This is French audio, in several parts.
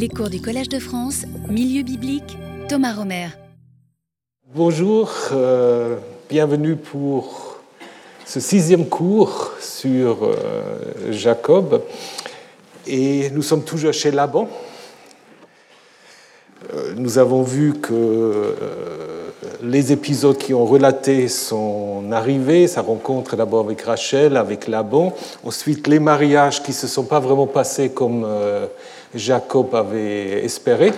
Les cours du Collège de France, Milieu biblique, Thomas Romer. Bonjour, euh, bienvenue pour ce sixième cours sur euh, Jacob. Et nous sommes toujours chez Laban. Euh, nous avons vu que les épisodes qui ont relaté son arrivée, sa rencontre d'abord avec Rachel, avec Laban, ensuite les mariages qui ne se sont pas vraiment passés comme Jacob avait espéré.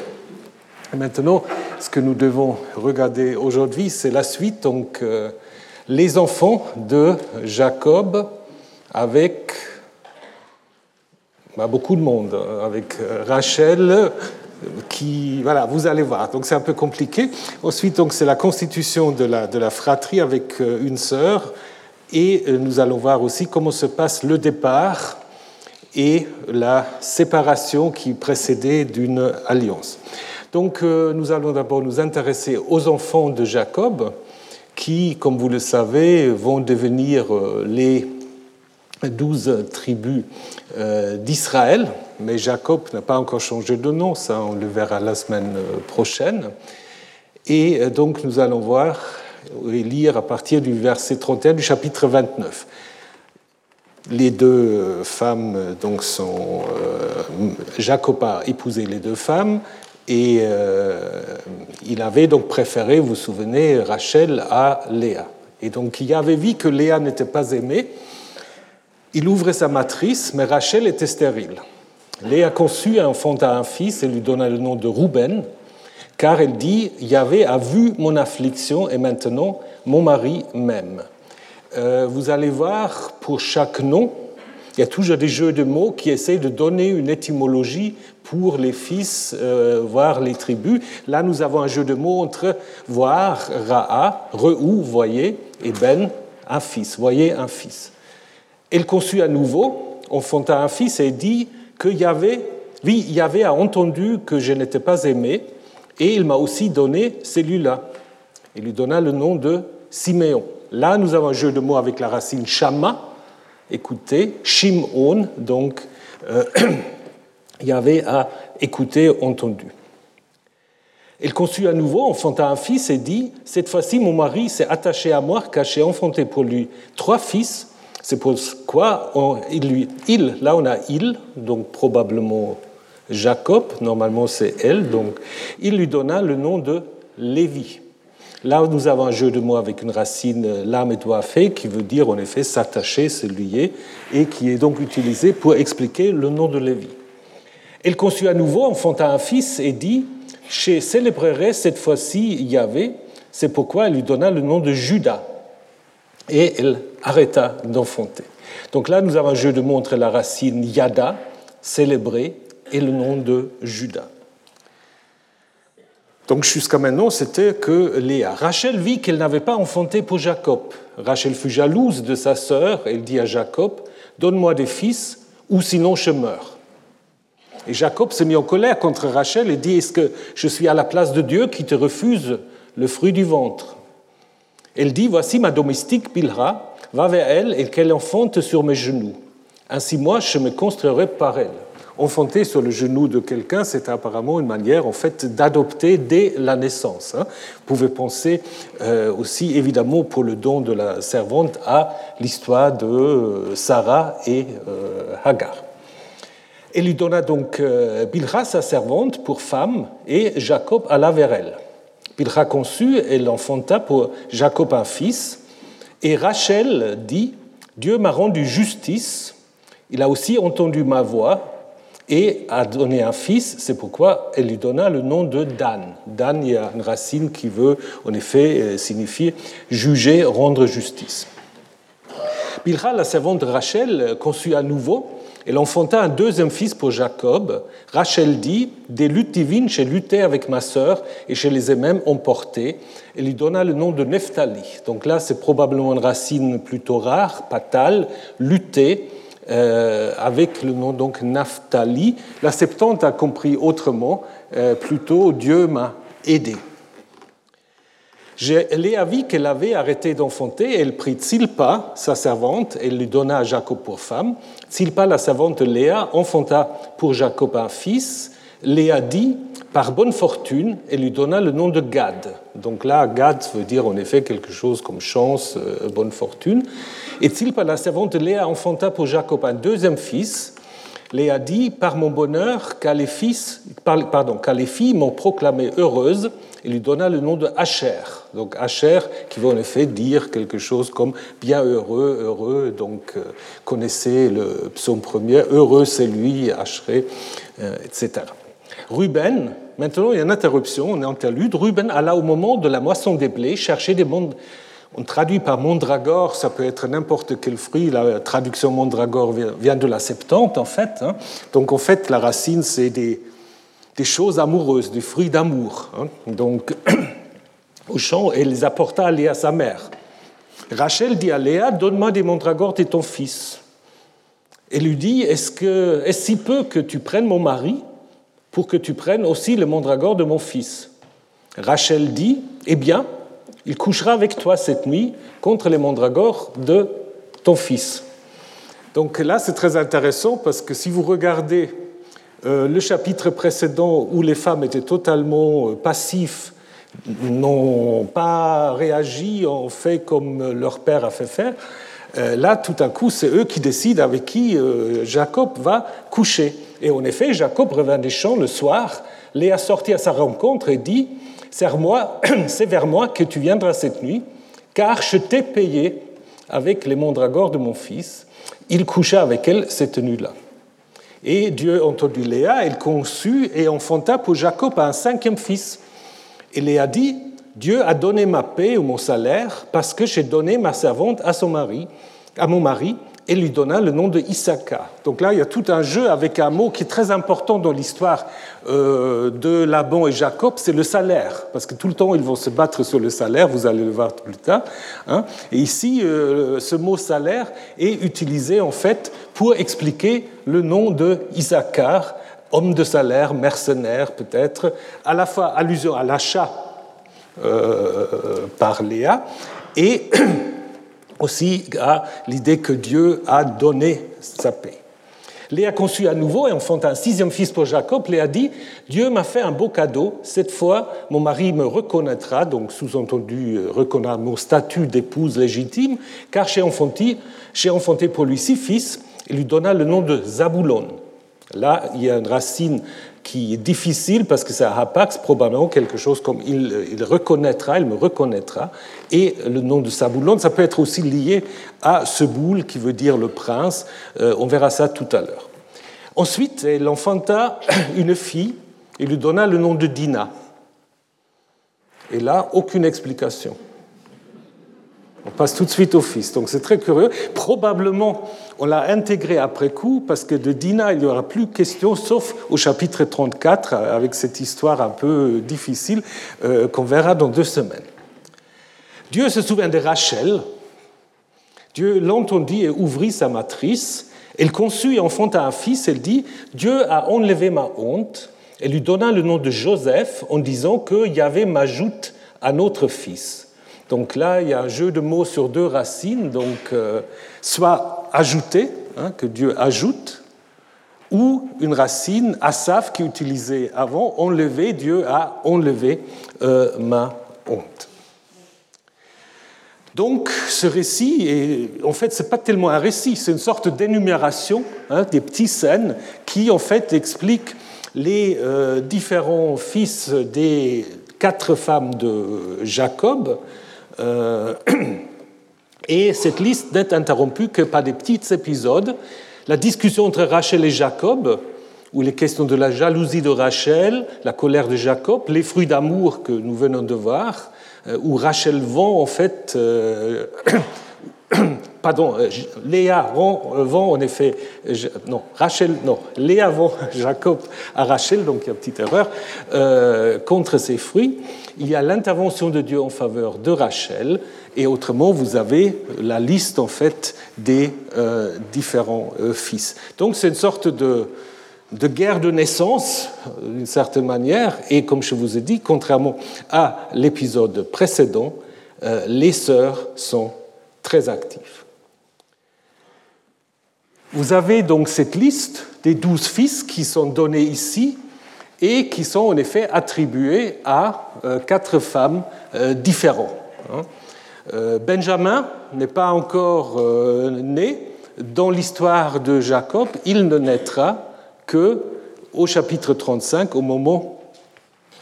maintenant, ce que nous devons regarder aujourd'hui, c'est la suite. Donc, euh, les enfants de Jacob avec bah, beaucoup de monde, avec euh, Rachel, qui, voilà, vous allez voir. Donc, c'est un peu compliqué. Ensuite, donc, c'est la constitution de la, de la fratrie avec euh, une sœur. Et nous allons voir aussi comment se passe le départ et la séparation qui précédait d'une alliance. Donc euh, nous allons d'abord nous intéresser aux enfants de Jacob, qui, comme vous le savez, vont devenir euh, les douze tribus euh, d'Israël, mais Jacob n'a pas encore changé de nom, ça on le verra la semaine prochaine. Et donc nous allons voir et lire à partir du verset 31 du chapitre 29. Les deux femmes donc sont euh, Jacob a épousé les deux femmes et euh, il avait donc préféré, vous vous souvenez, Rachel à Léa. Et donc il avait vu que Léa n'était pas aimée. Il ouvrait sa matrice, mais Rachel était stérile. Léa conçut et enfanta un fils et lui donna le nom de Rouben, car elle dit Yahvé a vu mon affliction et maintenant mon mari m'aime. Euh, vous allez voir pour chaque nom, il y a toujours des jeux de mots qui essayent de donner une étymologie pour les fils, euh, voire les tribus. Là, nous avons un jeu de mots entre voir, ra'a, re'ou, voyez, et ben, un fils, voyez, un fils. Elle conçut à nouveau, enfanta un fils et dit que Yahvé, oui, Yahvé a entendu que je n'étais pas aimé, et il m'a aussi donné celui-là. Il lui donna le nom de Siméon. Là, nous avons un jeu de mots avec la racine shama, écouter, shimon, donc euh, il y avait à écouter, entendu. Elle conçut à nouveau, enfanta un fils et dit Cette fois-ci, mon mari s'est attaché à moi car j'ai enfanté pour lui trois fils. C'est pourquoi il, lui, il, là on a il, donc probablement Jacob, normalement c'est elle, donc il lui donna le nom de Lévi. Là, nous avons un jeu de mots avec une racine euh, lame et qui veut dire en effet s'attacher, se lier, et qui est donc utilisé pour expliquer le nom de Lévi. Elle conçut à nouveau, enfanta un fils et dit Je célébrerai cette fois-ci Yahvé, c'est pourquoi elle lui donna le nom de Judas. Et elle arrêta d'enfanter. Donc là, nous avons un jeu de mots entre la racine Yada, célébrer, et le nom de Judas. Donc jusqu'à maintenant, c'était que Léa. Rachel vit qu'elle n'avait pas enfanté pour Jacob. Rachel fut jalouse de sa sœur. Elle dit à Jacob, Donne-moi des fils, ou sinon je meurs. Et Jacob s'est mis en colère contre Rachel et dit, Est-ce que je suis à la place de Dieu qui te refuse le fruit du ventre? Elle dit, Voici ma domestique Bilha, va vers elle et qu'elle enfante sur mes genoux. Ainsi moi, je me construirai par elle enfanter sur le genou de quelqu'un, c'est apparemment une manière en fait d'adopter dès la naissance. Hein. Vous pouvez penser euh, aussi évidemment pour le don de la servante à l'histoire de euh, Sarah et euh, Hagar. Elle lui donna donc Bilha, sa servante, pour femme, et Jacob alla vers elle. Bilha conçut, elle enfanta pour Jacob un fils, et Rachel dit, Dieu m'a rendu justice, il a aussi entendu ma voix, et a donné un fils, c'est pourquoi elle lui donna le nom de Dan. Dan, il y a une racine qui veut en effet euh, signifier juger, rendre justice. Bilha, la servante de Rachel, conçut à nouveau. Elle enfanta un deuxième fils pour Jacob. Rachel dit Des luttes divines, j'ai lutté avec ma sœur et je les ai même emportées. Elle lui donna le nom de Nephtali. Donc là, c'est probablement une racine plutôt rare, patale, lutter euh, avec le nom donc Naphtali. La Septante a compris autrement, euh, plutôt Dieu m'a aidé. Léa vit qu'elle avait arrêté d'enfanter, elle prit Tsilpa, sa servante, et lui donna à Jacob pour femme. Tsilpa, la servante Léa, enfanta pour Jacob un fils. Léa dit, par bonne fortune, elle lui donna le nom de Gad. Donc là, Gad veut dire en effet quelque chose comme chance, euh, bonne fortune. Et Zilpa, la servante de Léa, enfanta pour Jacob un deuxième fils. Léa dit, par mon bonheur, car les, fils, pardon, car les filles m'ont proclamé heureuse, et lui donna le nom de Asher. Donc Asher qui veut en effet dire quelque chose comme bien heureux, heureux. Donc euh, connaissez le psaume premier, heureux c'est lui, Asheré, euh, etc. Ruben, maintenant il y a une interruption, on est interlude. Ruben alla au moment de la moisson des blés chercher des mondes. On traduit par mondragore, ça peut être n'importe quel fruit. La traduction mondragore vient de la Septante, en fait. Hein. Donc, en fait, la racine, c'est des, choses amoureuses, des fruits d'amour. Hein. Donc, au champ, elle les apporta à Léa, sa mère. Rachel dit à Léa Donne-moi des mondragores et ton fils. Elle lui dit Est-ce que est si peu que tu prennes mon mari? Pour que tu prennes aussi le mondragore de mon fils Rachel dit Eh bien, il couchera avec toi cette nuit contre les mondragores de ton fils. Donc là, c'est très intéressant parce que si vous regardez euh, le chapitre précédent où les femmes étaient totalement euh, passifs, n'ont pas réagi, ont fait comme leur père a fait faire, euh, là, tout à coup, c'est eux qui décident avec qui Jacob va coucher. Et en effet, Jacob revint des champs le soir, Léa sortit à sa rencontre et dit, c'est vers moi que tu viendras cette nuit, car je t'ai payé avec les mondragores de mon fils. Il coucha avec elle cette nuit-là. Et Dieu entendit Léa, elle conçut et enfanta pour Jacob un cinquième fils. Et Léa dit, Dieu a donné ma paix ou mon salaire parce que j'ai donné ma servante à son mari, à mon mari, et lui donna le nom de Issaka. Donc là, il y a tout un jeu avec un mot qui est très important dans l'histoire euh, de Laban et Jacob, c'est le salaire, parce que tout le temps ils vont se battre sur le salaire, vous allez le voir plus tard. Hein. Et ici, euh, ce mot salaire est utilisé en fait pour expliquer le nom de Issachar, homme de salaire, mercenaire peut-être, à la fois allusion à l'achat euh, par Léa et aussi à l'idée que Dieu a donné sa paix. Léa conçut à nouveau et enfanta un sixième fils pour Jacob. Léa dit Dieu m'a fait un beau cadeau. Cette fois, mon mari me reconnaîtra, donc sous-entendu, euh, reconnaîtra mon statut d'épouse légitime, car j'ai enfanté, enfanté pour lui six fils. Il lui donna le nom de Zaboulon. Là, il y a une racine qui est difficile parce que c'est un hapax, probablement quelque chose comme il, reconnaîtra, il me reconnaîtra. Et le nom de Saboulon, ça peut être aussi lié à Seboul, qui veut dire le prince. Euh, on verra ça tout à l'heure. Ensuite, elle enfanta une fille et lui donna le nom de Dina. Et là, aucune explication. On passe tout de suite au fils. Donc c'est très curieux. Probablement, on l'a intégré après coup parce que de Dina, il n'y aura plus question, sauf au chapitre 34, avec cette histoire un peu difficile euh, qu'on verra dans deux semaines. Dieu se souvient de Rachel. Dieu l'entendit et ouvrit sa matrice. Elle conçut et enfanta un fils. Elle dit Dieu a enlevé ma honte. Elle lui donna le nom de Joseph en disant que Yahvé m'ajoute à notre fils. Donc là, il y a un jeu de mots sur deux racines, donc euh, soit ajouter, hein, que Dieu ajoute, ou une racine, asaf, qui est utilisée avant, enlever, Dieu a enlevé euh, ma honte. Donc, ce récit, en fait, ce n'est pas tellement un récit, c'est une sorte d'énumération hein, des petites scènes qui, en fait, expliquent les euh, différents fils des quatre femmes de Jacob, et cette liste n'est interrompue que par des petits épisodes. La discussion entre Rachel et Jacob, où les questions de la jalousie de Rachel, la colère de Jacob, les fruits d'amour que nous venons de voir, euh, où Rachel vend en fait euh, pardon, euh, Léa vend en effet, non, Rachel, non, Léa vend Jacob à Rachel, donc il y a une petite erreur, euh, contre ses fruits. Il y a l'intervention de Dieu en faveur de Rachel, et autrement, vous avez la liste en fait des euh, différents fils. Donc c'est une sorte de, de guerre de naissance, d'une certaine manière, et comme je vous ai dit, contrairement à l'épisode précédent, les sœurs sont très actives. Vous avez donc cette liste des douze fils qui sont donnés ici, et qui sont en effet attribués à quatre femmes différentes. Hein. Benjamin n'est pas encore né. Dans l'histoire de Jacob, il ne naîtra que au chapitre 35, au moment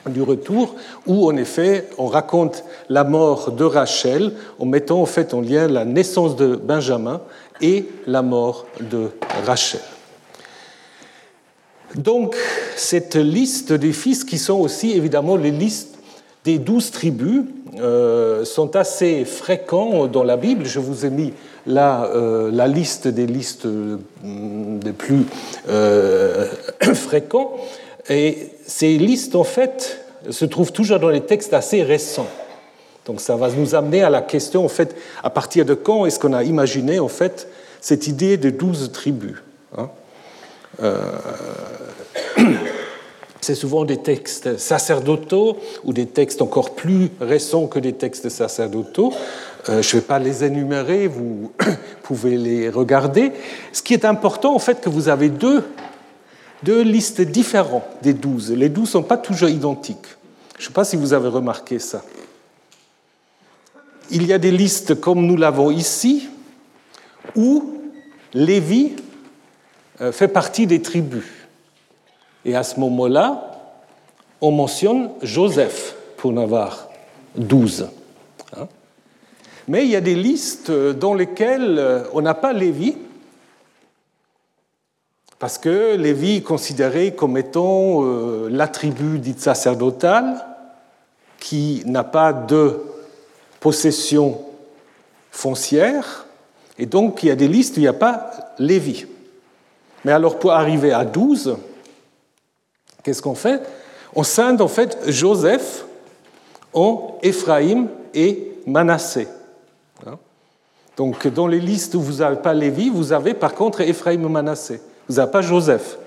du retour, où en effet on raconte la mort de Rachel en mettant en fait en lien la naissance de Benjamin et la mort de Rachel. Donc cette liste des fils qui sont aussi évidemment les listes des douze tribus euh, sont assez fréquents dans la Bible. Je vous ai mis là euh, la liste des listes euh, des plus fréquents. Et ces listes, en fait, se trouvent toujours dans les textes assez récents. Donc ça va nous amener à la question, en fait, à partir de quand est-ce qu'on a imaginé, en fait, cette idée de douze tribus hein euh, C'est souvent des textes sacerdotaux ou des textes encore plus récents que des textes sacerdotaux. Euh, je ne vais pas les énumérer, vous pouvez les regarder. Ce qui est important, en fait, que vous avez deux deux listes différentes des douze. Les douze ne sont pas toujours identiques. Je ne sais pas si vous avez remarqué ça. Il y a des listes comme nous l'avons ici, où Lévi euh, fait partie des tribus. Et à ce moment-là, on mentionne Joseph pour en avoir douze. Hein. Mais il y a des listes dans lesquelles euh, on n'a pas Lévi, parce que Lévi est considéré comme étant euh, la tribu dite sacerdotale qui n'a pas de possession foncière, et donc il y a des listes où il n'y a pas Lévi. Mais alors pour arriver à 12, qu'est-ce qu'on fait? On scinde en fait Joseph en Éphraïm et Manassé. Hein? Donc dans les listes où vous n'avez pas Lévi, vous avez par contre Éphraïm et Manassé pas Joseph.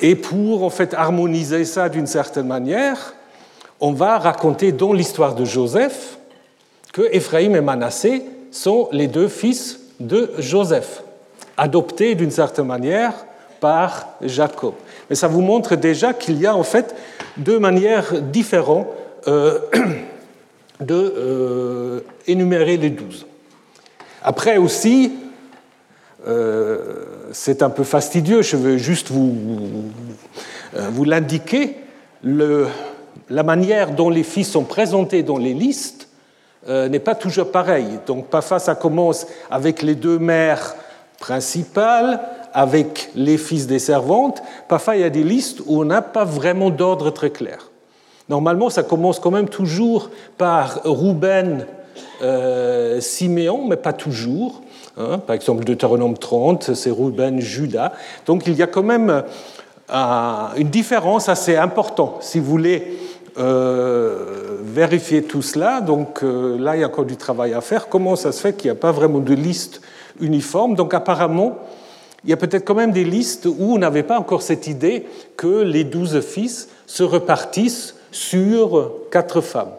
Et pour en fait harmoniser ça d'une certaine manière, on va raconter dans l'histoire de Joseph que Éphraïm et Manassé sont les deux fils de Joseph, adoptés d'une certaine manière par Jacob. Mais ça vous montre déjà qu'il y a en fait deux manières différentes euh, euh, les douze. Après aussi, euh, c'est un peu fastidieux, je veux juste vous, euh, vous l'indiquer. la manière dont les fils sont présentés dans les listes euh, n'est pas toujours pareille. Donc parfois ça commence avec les deux mères principales, avec les fils des servantes. Parfois il y a des listes où on n'a pas vraiment d'ordre très clair. Normalement ça commence quand même toujours par Rouben, euh, Siméon, mais pas toujours. Hein, par exemple, Deutéronome 30, c'est Ruben, Judas. Donc il y a quand même euh, une différence assez importante. Si vous voulez euh, vérifier tout cela, donc euh, là il y a encore du travail à faire. Comment ça se fait qu'il n'y a pas vraiment de liste uniforme? Donc apparemment, il y a peut-être quand même des listes où on n'avait pas encore cette idée que les douze fils se repartissent sur quatre femmes.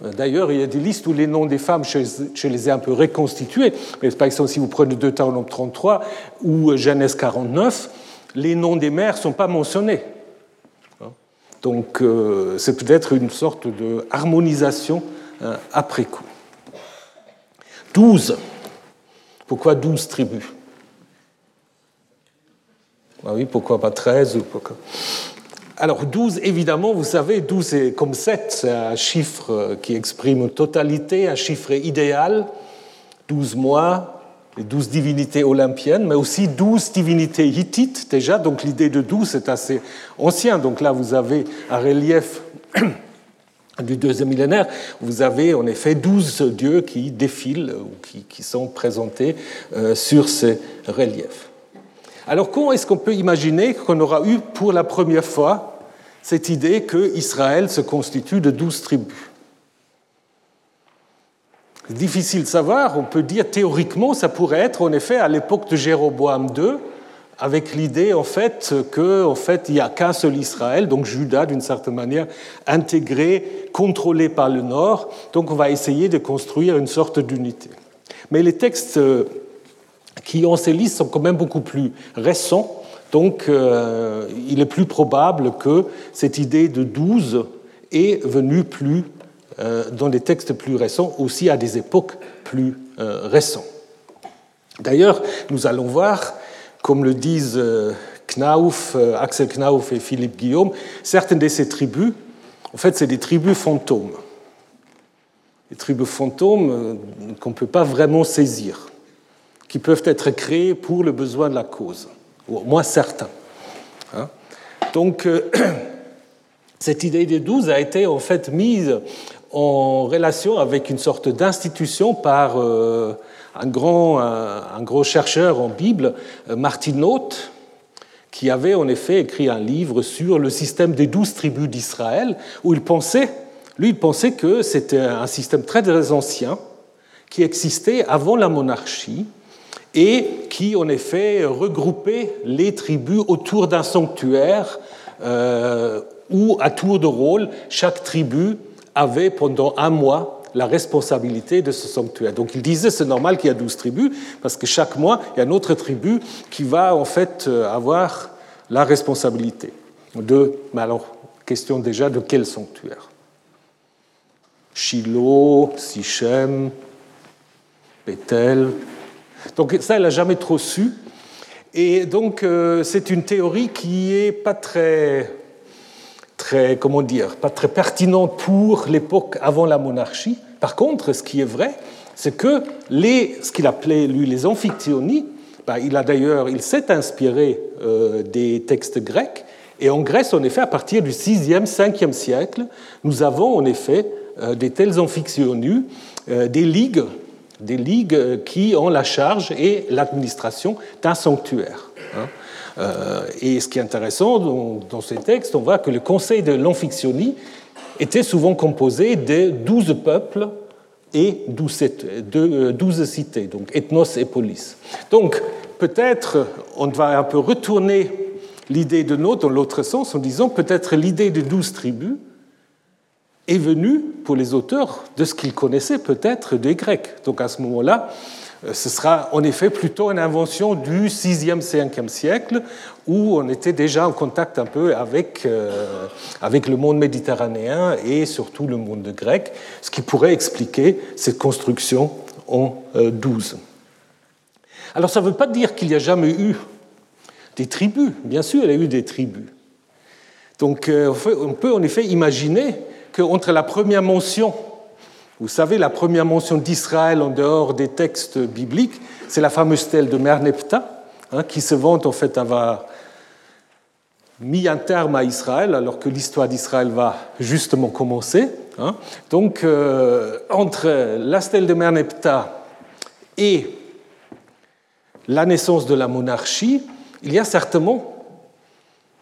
D'ailleurs, il y a des listes où les noms des femmes, je, les ai un peu reconstitués. Mais par exemple, si vous prenez Deutéronome 33 ou Genèse 49, les noms des mères ne sont pas mentionnés. Donc, euh, c'est peut-être une sorte de harmonisation hein, après coup. 12. Pourquoi 12 tribus? Ah Oui, pourquoi pas 13 ou pourquoi... Alors 12, évidemment, vous savez, 12 c'est comme 7, c'est un chiffre qui exprime une totalité, un chiffre idéal. 12 mois, les 12 divinités olympiennes, mais aussi 12 divinités hittites déjà, donc l'idée de 12 est assez ancien. Donc là, vous avez un relief du deuxième millénaire, vous avez en effet 12 dieux qui défilent ou qui, qui sont présentés euh, sur ces reliefs. Alors comment est-ce qu'on peut imaginer qu'on aura eu pour la première fois cette idée que Israël se constitue de douze tribus? Difficile de savoir, on peut dire théoriquement ça pourrait être en effet à l'époque de Jéroboam II, avec l'idée en fait que en fait il n'y a qu'un seul Israël, donc Juda d'une certaine manière intégré, contrôlé par le Nord, donc on va essayer de construire une sorte d'unité. Mais les textes qui ont ces listes sont quand même beaucoup plus récents. Donc il est plus probable que cette idée de douze est venue plus dans des textes plus récents, aussi à des époques plus récentes. D'ailleurs, nous allons voir, comme le disent Knauf, Axel Knauf et Philippe Guillaume, certaines de ces tribus, en fait, c'est des tribus fantômes. Des tribus fantômes euh, qu'on ne peut pas vraiment saisir, qui peuvent être créées pour le besoin de la cause, ou au moins certains. Hein. Donc, euh, cette idée des douze a été en fait mise en relation avec une sorte d'institution par euh, un grand, un, gros chercheur en Bible, Martin Noth, qui avait en effet écrit un livre sur le système des douze tribus d'Israël, où il pensait, lui, il pensait que c'était un système très ancien qui existait avant la monarchie et qui, en effet, regroupait les tribus autour d'un sanctuaire euh, où, à tour de rôle, chaque tribu avait pendant un mois la responsabilité de ce sanctuaire. Donc il disait c'est normal qu'il y a douze tribus, parce que chaque mois, il y a une autre tribu qui va en fait euh, avoir la responsabilité de, mais alors, question déjà de quel sanctuaire? Shiloh, Sichem, Bethel. Donc ça, elle n'a jamais trop su. Et donc euh, c'est une théorie qui est pas très très, comment dire, pas très pertinente pour l'époque avant la monarchie. Par contre, ce qui est vrai, c'est que les, ce qu'il appelait lui les amphictyonies, ben, il a d'ailleurs, il s'est inspiré euh, des textes grecs. Et en Grèce, en effet, à partir du 6e, 5e siècle, nous avons en effet euh, des tels amphictyonies, euh, des ligues, des ligues qui ont la charge et l'administration d'un sanctuaire. Hein. Euh, et ce qui est intéressant dans, ces textes, on voit que le conseil de l'Amphiction était souvent composé de douze peuples et douze cités, donc ethnos et polis. Donc peut-être on va un peu retourner l'idée de Note dans l'autre sens en disant peut-être l'idée de douze tribus est venue pour les auteurs de ce qu'ils connaissaient peut-être des Grecs. Donc à ce moment-là, euh, ce sera en effet plutôt une invention du 6e, 5e siècle, où on était déjà en contact un peu avec, euh, avec le monde méditerranéen et surtout le monde grec, ce qui pourrait expliquer cette construction en 12. Euh, Alors ça ne veut pas dire qu'il n'y a jamais eu des tribus. Bien sûr, il y a eu des tribus. Donc on peut en effet imaginer qu'entre la première mention vous savez, la première mention d'Israël en dehors des textes bibliques, c'est la fameuse stèle de Merneptah, hein, qui se vante en fait avoir mis un terme à Israël, alors que l'histoire d'Israël va justement commencer. Hein. Donc, euh, entre la stèle de Merneptah et la naissance de la monarchie, il y a certainement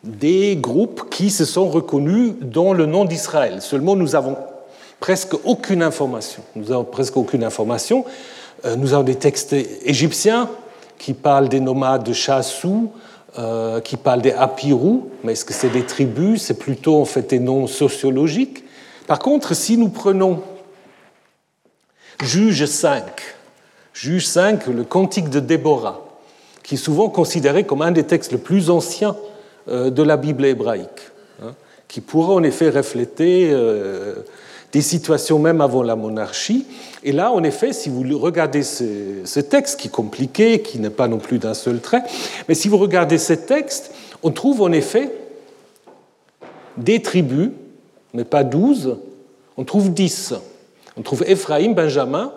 des groupes qui se sont reconnus dans le nom d'Israël. Seulement, nous avons presque aucune information. Nous avons presque aucune information. Euh, nous avons des textes égyptiens qui parlent des nomades de Chassou, euh, qui parlent des Apirou, mais est-ce que c'est des tribus? C'est plutôt en fait des noms sociologiques. Par contre, si nous prenons Juge 5, Juge 5, le cantique de Déborah, qui est souvent considéré comme un des textes les plus anciens de la Bible hébraïque, hein, qui pourrait en effet refléter des situations même avant la monarchie. Et là, en effet, si vous regardez ce, texte, qui est compliqué, qui n'est pas non plus d'un seul trait, mais si vous regardez ce texte, on trouve en effet des tribus, mais pas douze, on trouve dix. On trouve Ephraim, Benjamin,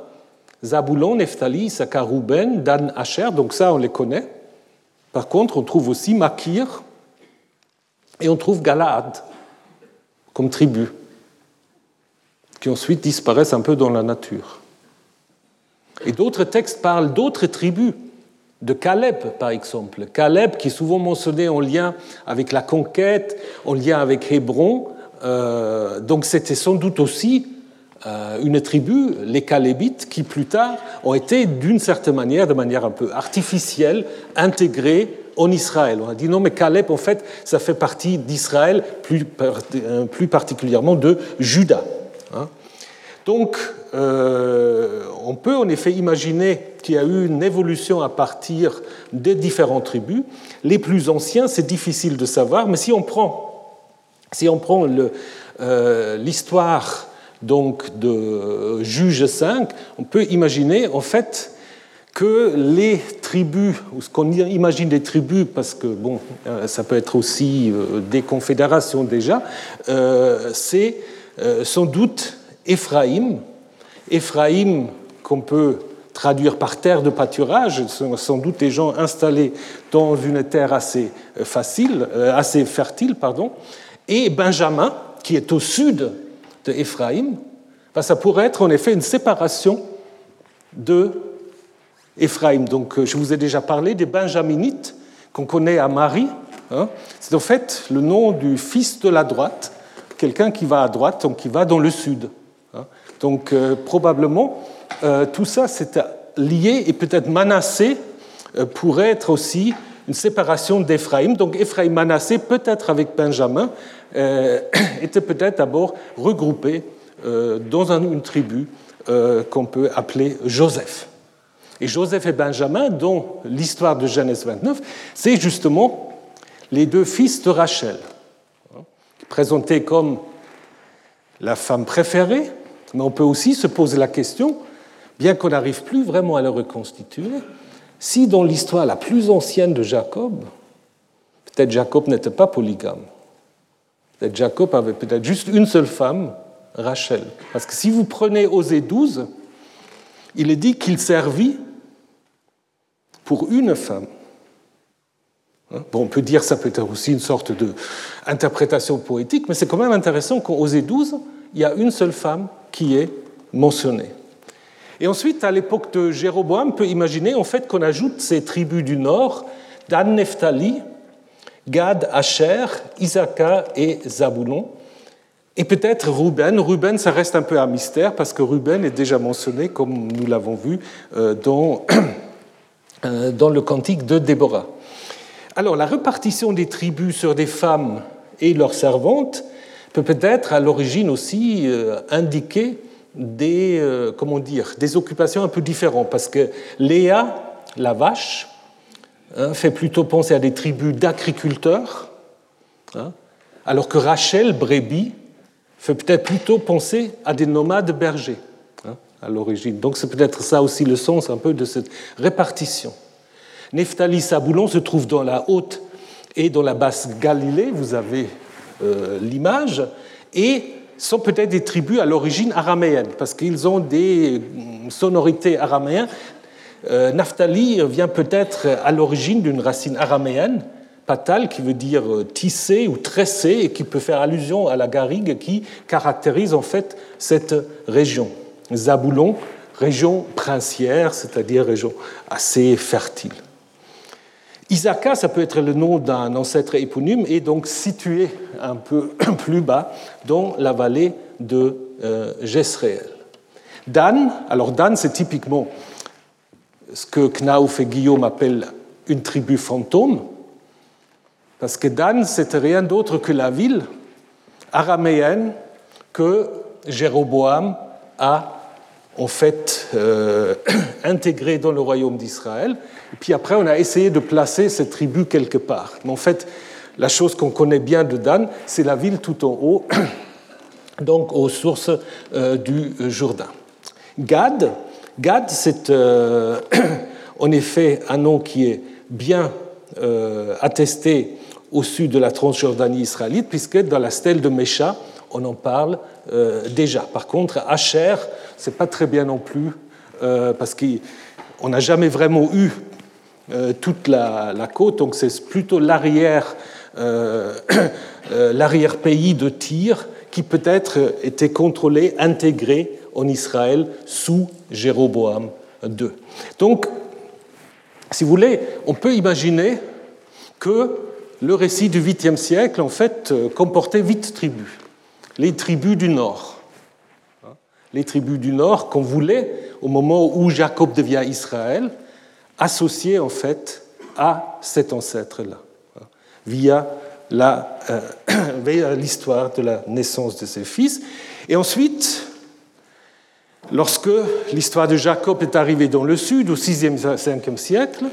Zaboulon, Nephtali, Issachar, Dan, Asher, donc ça on les connaît. Par contre, on trouve aussi Makir et on trouve Galaad comme tribu qui ensuite disparaissent un peu dans la nature. Et d'autres textes parlent d'autres tribus, de Caleb par exemple. Caleb qui est souvent mentionné en lien avec la conquête, en lien avec Hébron. Euh, donc c'était sans doute aussi une tribu, les Calébites, qui plus tard ont été d'une certaine manière, de manière un peu artificielle, intégrés en Israël. On a dit non, mais Caleb, en fait, ça fait partie d'Israël, plus, euh, plus particulièrement de Juda. Hein. Donc, euh, on peut en effet imaginer qu'il y a eu une évolution à partir des différentes tribus. Les plus anciens, c'est difficile de savoir, mais si on prend, si on prend euh, l'histoire donc de Juge 5, on peut imaginer en fait que les tribus, ou ce qu'on imagine des tribus, parce que bon, euh, ça peut être aussi des confédérations déjà, c'est sans doute Éphraïm. Éphraïm, qu'on peut traduire par terre de pâturage, sont sans doute des gens installés dans une terre assez euh, facile, euh, assez fertile, pardon, et Benjamin, qui est au sud de Éphraïm, ben, ça pourrait être en effet une séparation de Éphraïm. Donc, euh, je vous ai déjà parlé des Benjaminites qu'on connaît à Marie. Hein. C'est en fait le nom du fils de la droite, quelqu'un qui va à droite, donc qui va dans le sud. Hein. Donc euh, probablement, euh, tout ça c'est lié et peut-être Manassé pourrait être aussi une séparation d'Éphraïm. Donc Éphraïm Manassé, peut-être avec Benjamin, était peut-être d'abord regroupé dans une tribu qu'on peut appeler Joseph. Et Joseph et Benjamin, dont l'histoire de Genèse 29, c'est justement les deux fils de Rachel, hein, présentés comme la femme préférée mais on peut aussi se poser la question, bien qu'on n'arrive plus vraiment à le reconstituer, si dans l'histoire la plus ancienne de Jacob, peut-être Jacob n'était pas polygame. Peut-être Jacob avait peut-être juste une seule femme, Rachel. Parce que si vous prenez Osée 12, il est dit qu'il servit pour une femme. Hein? On peut dire ça peut être aussi une sorte d'interprétation poétique, mais c'est quand même intéressant qu'en Osée 12, il y a une seule femme qui est mentionné. Et ensuite, à l'époque de Jéroboam, on peut imaginer en fait qu'on ajoute ces tribus du nord, Dan, Nephtali, Gad, Asher, Isaka et Zaboulon. Et peut-être Ruben. Ruben, ça reste un peu un mystère parce que Ruben est déjà mentionné, comme nous l'avons vu, euh, dans, euh, dans le cantique de Déborah. Alors, la répartition des tribus sur des femmes et leurs servantes peut peut-être à l'origine aussi euh, indiquer des, euh, comment dire, des occupations un peu différentes, parce que Léa, la vache, hein, fait plutôt penser à des tribus d'agriculteurs, hein, alors que Rachel, brebis, fait peut-être plutôt penser à des nomades bergers hein, à l'origine. Donc c'est peut-être ça aussi le sens un peu de cette répartition. Nephtali Saboulon se trouve dans la haute et dans la basse Galilée. Vous avez euh, l'image, et sont peut-être des tribus à l'origine araméenne, parce qu'ils ont des sonorités araméennes. Euh, Naphtali vient peut-être à l'origine d'une racine araméenne, patal, qui veut dire euh, tisser ou tresser, et qui peut faire allusion à la garrigue qui caractérise en fait cette région. Zaboulon, région princière, c'est-à-dire région assez fertile. Isaka, ça peut être le nom d'un ancêtre éponyme, et donc situé un peu plus bas dans la vallée de euh, Dan, alors Dan, c'est typiquement ce que Knauf et Guillaume appellent une tribu fantôme, parce que Dan, c'était rien d'autre que la ville araméenne que Jéroboam a en fait euh, intégrée dans le royaume d'Israël et puis après, on a essayé de placer cette tribu quelque part. Mais en fait, la chose qu'on connaît bien de Dan, c'est la ville tout en haut, donc aux sources euh, du Jourdain. Gad, Gad, c'est euh, en effet un nom qui est bien euh, attesté au sud de la Transjordanie israélite, puisque dans la stèle de Mécha, on en parle déjà. Par contre, Asher, c'est pas très bien non plus, parce qu'on n'a jamais vraiment eu euh, toute la, côte, donc c'est plutôt l'arrière euh, euh, l'arrière-pays de Tyr qui peut-être était contrôlé, intégré en Israël sous Jéroboam II. Donc, si vous voulez, on peut imaginer que le récit du 8e siècle, en fait, comportait huit tribus. Les tribus du Nord. Les tribus du Nord qu'on voulait au moment où Jacob devient Israël, associé en fait à cet ancêtre-là, hein, via euh, l'histoire de la naissance de ses fils. Et ensuite, Lorsque l'histoire de Jacob est arrivée dans le sud, au 6e 5e siècle,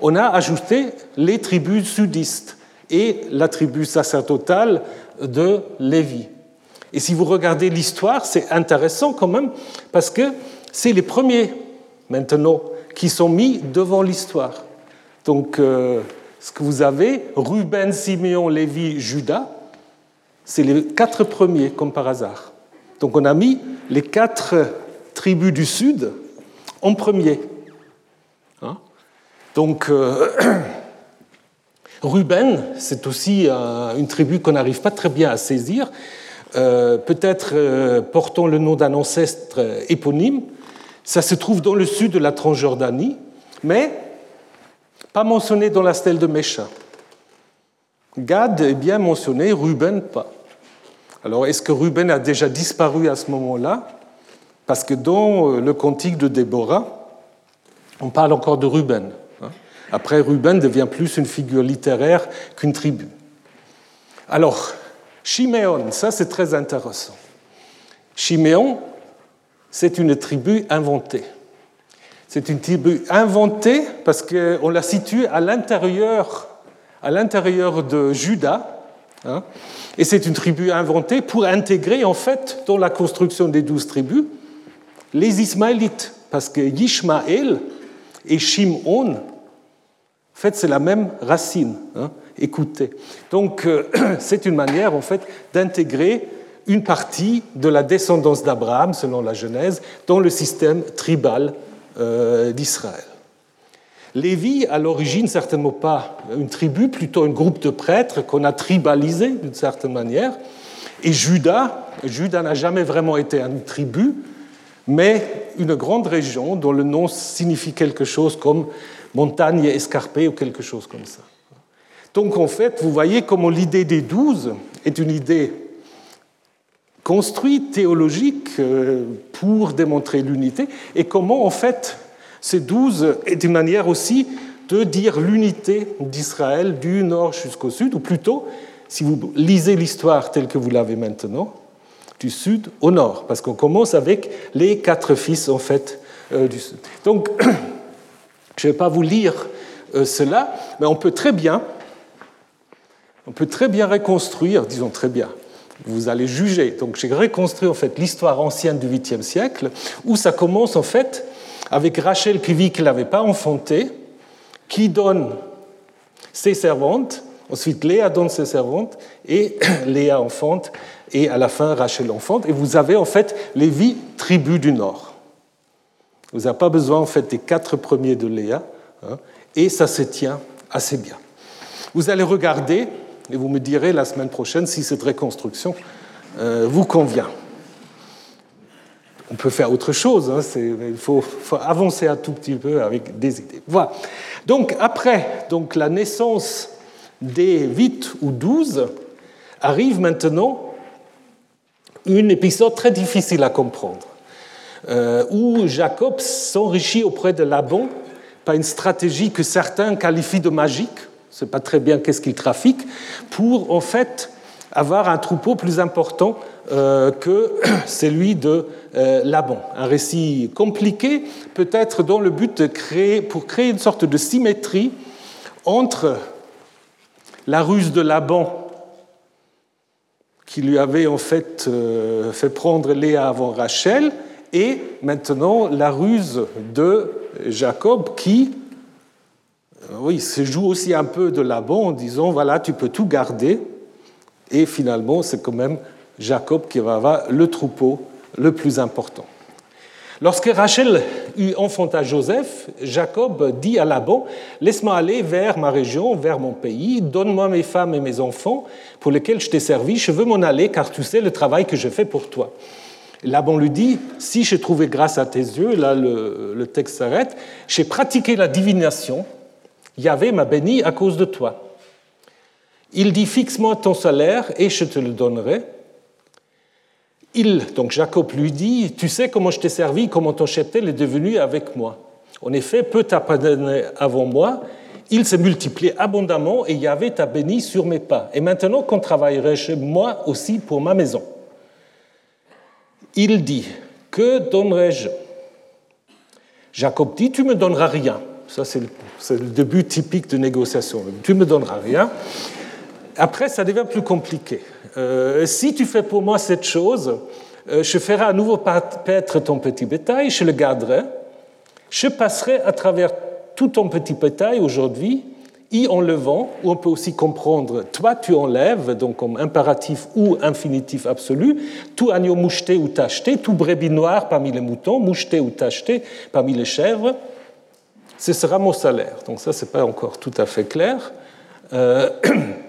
on a ajouté les tribus sudistes et la tribu sacerdotale de Lévi. Et si vous regardez l'histoire, c'est intéressant quand même, parce que c'est les premiers maintenant qui sont mis devant l'histoire. Donc, euh, ce que vous avez, Ruben, Simeon, Lévi, Judas, c'est les quatre premiers, comme par hasard. Donc, on a mis les quatre tribus du Sud en premier. Hein? Donc, euh, Ruben, c'est aussi une tribu qu'on n'arrive pas très bien à saisir. Euh, peut-être euh, portant le nom d'un ancestre éponyme. Ça se trouve dans le sud de la Transjordanie, mais pas mentionné dans la stèle de Mécha. Gad est bien mentionné, Ruben pas. Alors est-ce que Ruben a déjà disparu à ce moment-là? Parce que dans euh, le cantique de Déborah, on parle encore de Ruben. Après, Ruben devient plus une figure littéraire qu'une tribu. Alors, Chiméon, ça c'est très intéressant. Chiméon, c'est une tribu inventée. C'est une tribu inventée parce qu'on la situe à l'intérieur, à l'intérieur de Juda. Hein, et c'est une tribu inventée pour intégrer, en fait, dans la construction des douze tribus, les Ismaélites. Parce que Yishmaël et Shimon en fait, c'est la même racine. Hein, écoutez. Donc, euh, c'est une manière, en fait, d'intégrer une partie de la descendance d'Abraham, selon la Genèse, dans le système tribal euh, d'Israël. Lévi, à l'origine, certainement pas une tribu, plutôt un groupe de prêtres qu'on a tribalisé d'une certaine manière. Et Judas, Judas n'a jamais vraiment été une tribu, mais une grande région dont le nom signifie quelque chose comme montagne escarpée ou quelque chose comme ça. Donc en fait, vous voyez comment l'idée des douze est une idée construite, théologique, euh, pour démontrer l'unité, et comment en fait ces douze est une manière aussi de dire l'unité d'Israël du nord jusqu'au sud, ou plutôt, si vous lisez l'histoire telle que vous l'avez maintenant, du sud au nord, parce qu'on commence avec les quatre fils en fait euh, du sud. Donc Je ne vais pas vous lire euh, cela, mais on peut très bien, on peut très bien reconstruire, disons très bien, vous allez juger. Donc j'ai reconstruit en fait l'histoire ancienne du 8e siècle, où ça commence en fait avec Rachel qui vit qu'elle n'avait pas enfanté, qui donne ses servantes, ensuite Léa donne ses servantes, et Léa enfante, et à la fin Rachel enfante, et vous avez en fait les vies tribus du Nord. Vous n'avez pas besoin en fait des quatre premiers de Léa, hein, et ça se tient assez bien. Vous allez regarder et vous me direz la semaine prochaine si cette reconstruction euh, vous convient. On peut faire autre chose, hein, il faut, avancer un tout petit peu avec des idées. Voilà. Donc après donc, la naissance des 8 ou 12, arrive maintenant un épisode très difficile à comprendre. Euh, où Jacob s'enrichit auprès de Laban par une stratégie que certains qualifient de magique, ne sais pas très bien qu'est-ce qu'il trafique, pour en fait avoir un troupeau plus important euh, que celui de euh, Laban. Un récit compliqué, peut-être dans le but de créer, pour créer une sorte de symétrie entre la ruse de Laban, qui lui avait en fait fait prendre Léa avant Rachel, et maintenant la ruse de Jacob qui, euh, oui, se joue aussi un peu de Laban en disant, voilà, tu peux tout garder, et finalement c'est quand même Jacob qui va avoir le troupeau le plus important. Lorsque Rachel eut enfanta Joseph, Jacob dit à Laban Laisse-moi aller vers ma région, vers mon pays, donne-moi mes femmes et mes enfants pour lesquels je t'ai servi, je veux m'en aller car tu sais le travail que je fais pour toi. Laban lui dit, si j'ai trouvé grâce à tes yeux, là le, texte s'arrête, j'ai pratiqué la divination, Yahvé m'a béni à cause de toi. Il dit, fixe-moi ton salaire et je te le donnerai. Il, donc Jacob lui dit, tu sais comment je t'ai servi, comment ton cheptel est devenu avec moi. En effet, peu t'a pardonné avant moi, il s'est multiplié abondamment et Yahvé t'a béni sur mes pas. Et maintenant qu'on travaillerait chez moi aussi pour ma maison il dit, Que donnerai-je? Jacob dit, tu me donneras rien. Ça, c'est le, début typique de négociation. Tu me donneras rien. Après, ça devient plus compliqué. Euh, si tu fais pour moi cette chose, euh, je ferai à nouveau paître ton petit bétail, je le garderai, je passerai à travers tout ton petit bétail aujourd'hui, y enlevant, ou on peut aussi comprendre toi tu enlèves, donc comme impératif ou infinitif absolu, tout agneau moucheté ou tacheté, tout brebis noir parmi les moutons, moucheté ou tacheté parmi les chèvres, ce sera mon salaire. Donc ça, ce n'est pas encore tout à fait clair. Euh,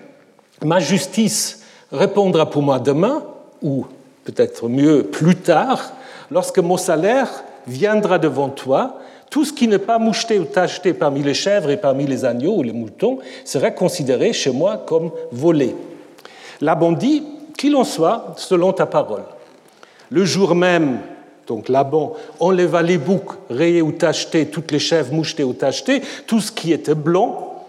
ma justice répondra pour moi demain, ou peut-être mieux plus tard, lorsque mon salaire viendra devant toi, tout ce qui n'est pas moucheté ou tacheté parmi les chèvres et parmi les agneaux ou les moutons sera considéré chez moi comme volé. Laban dit qu'il en soit selon ta parole. Le jour même, donc Laban enleva les boucs rayés ou tachetés, toutes les chèvres mouchetées ou tachetées, tout ce qui était blanc.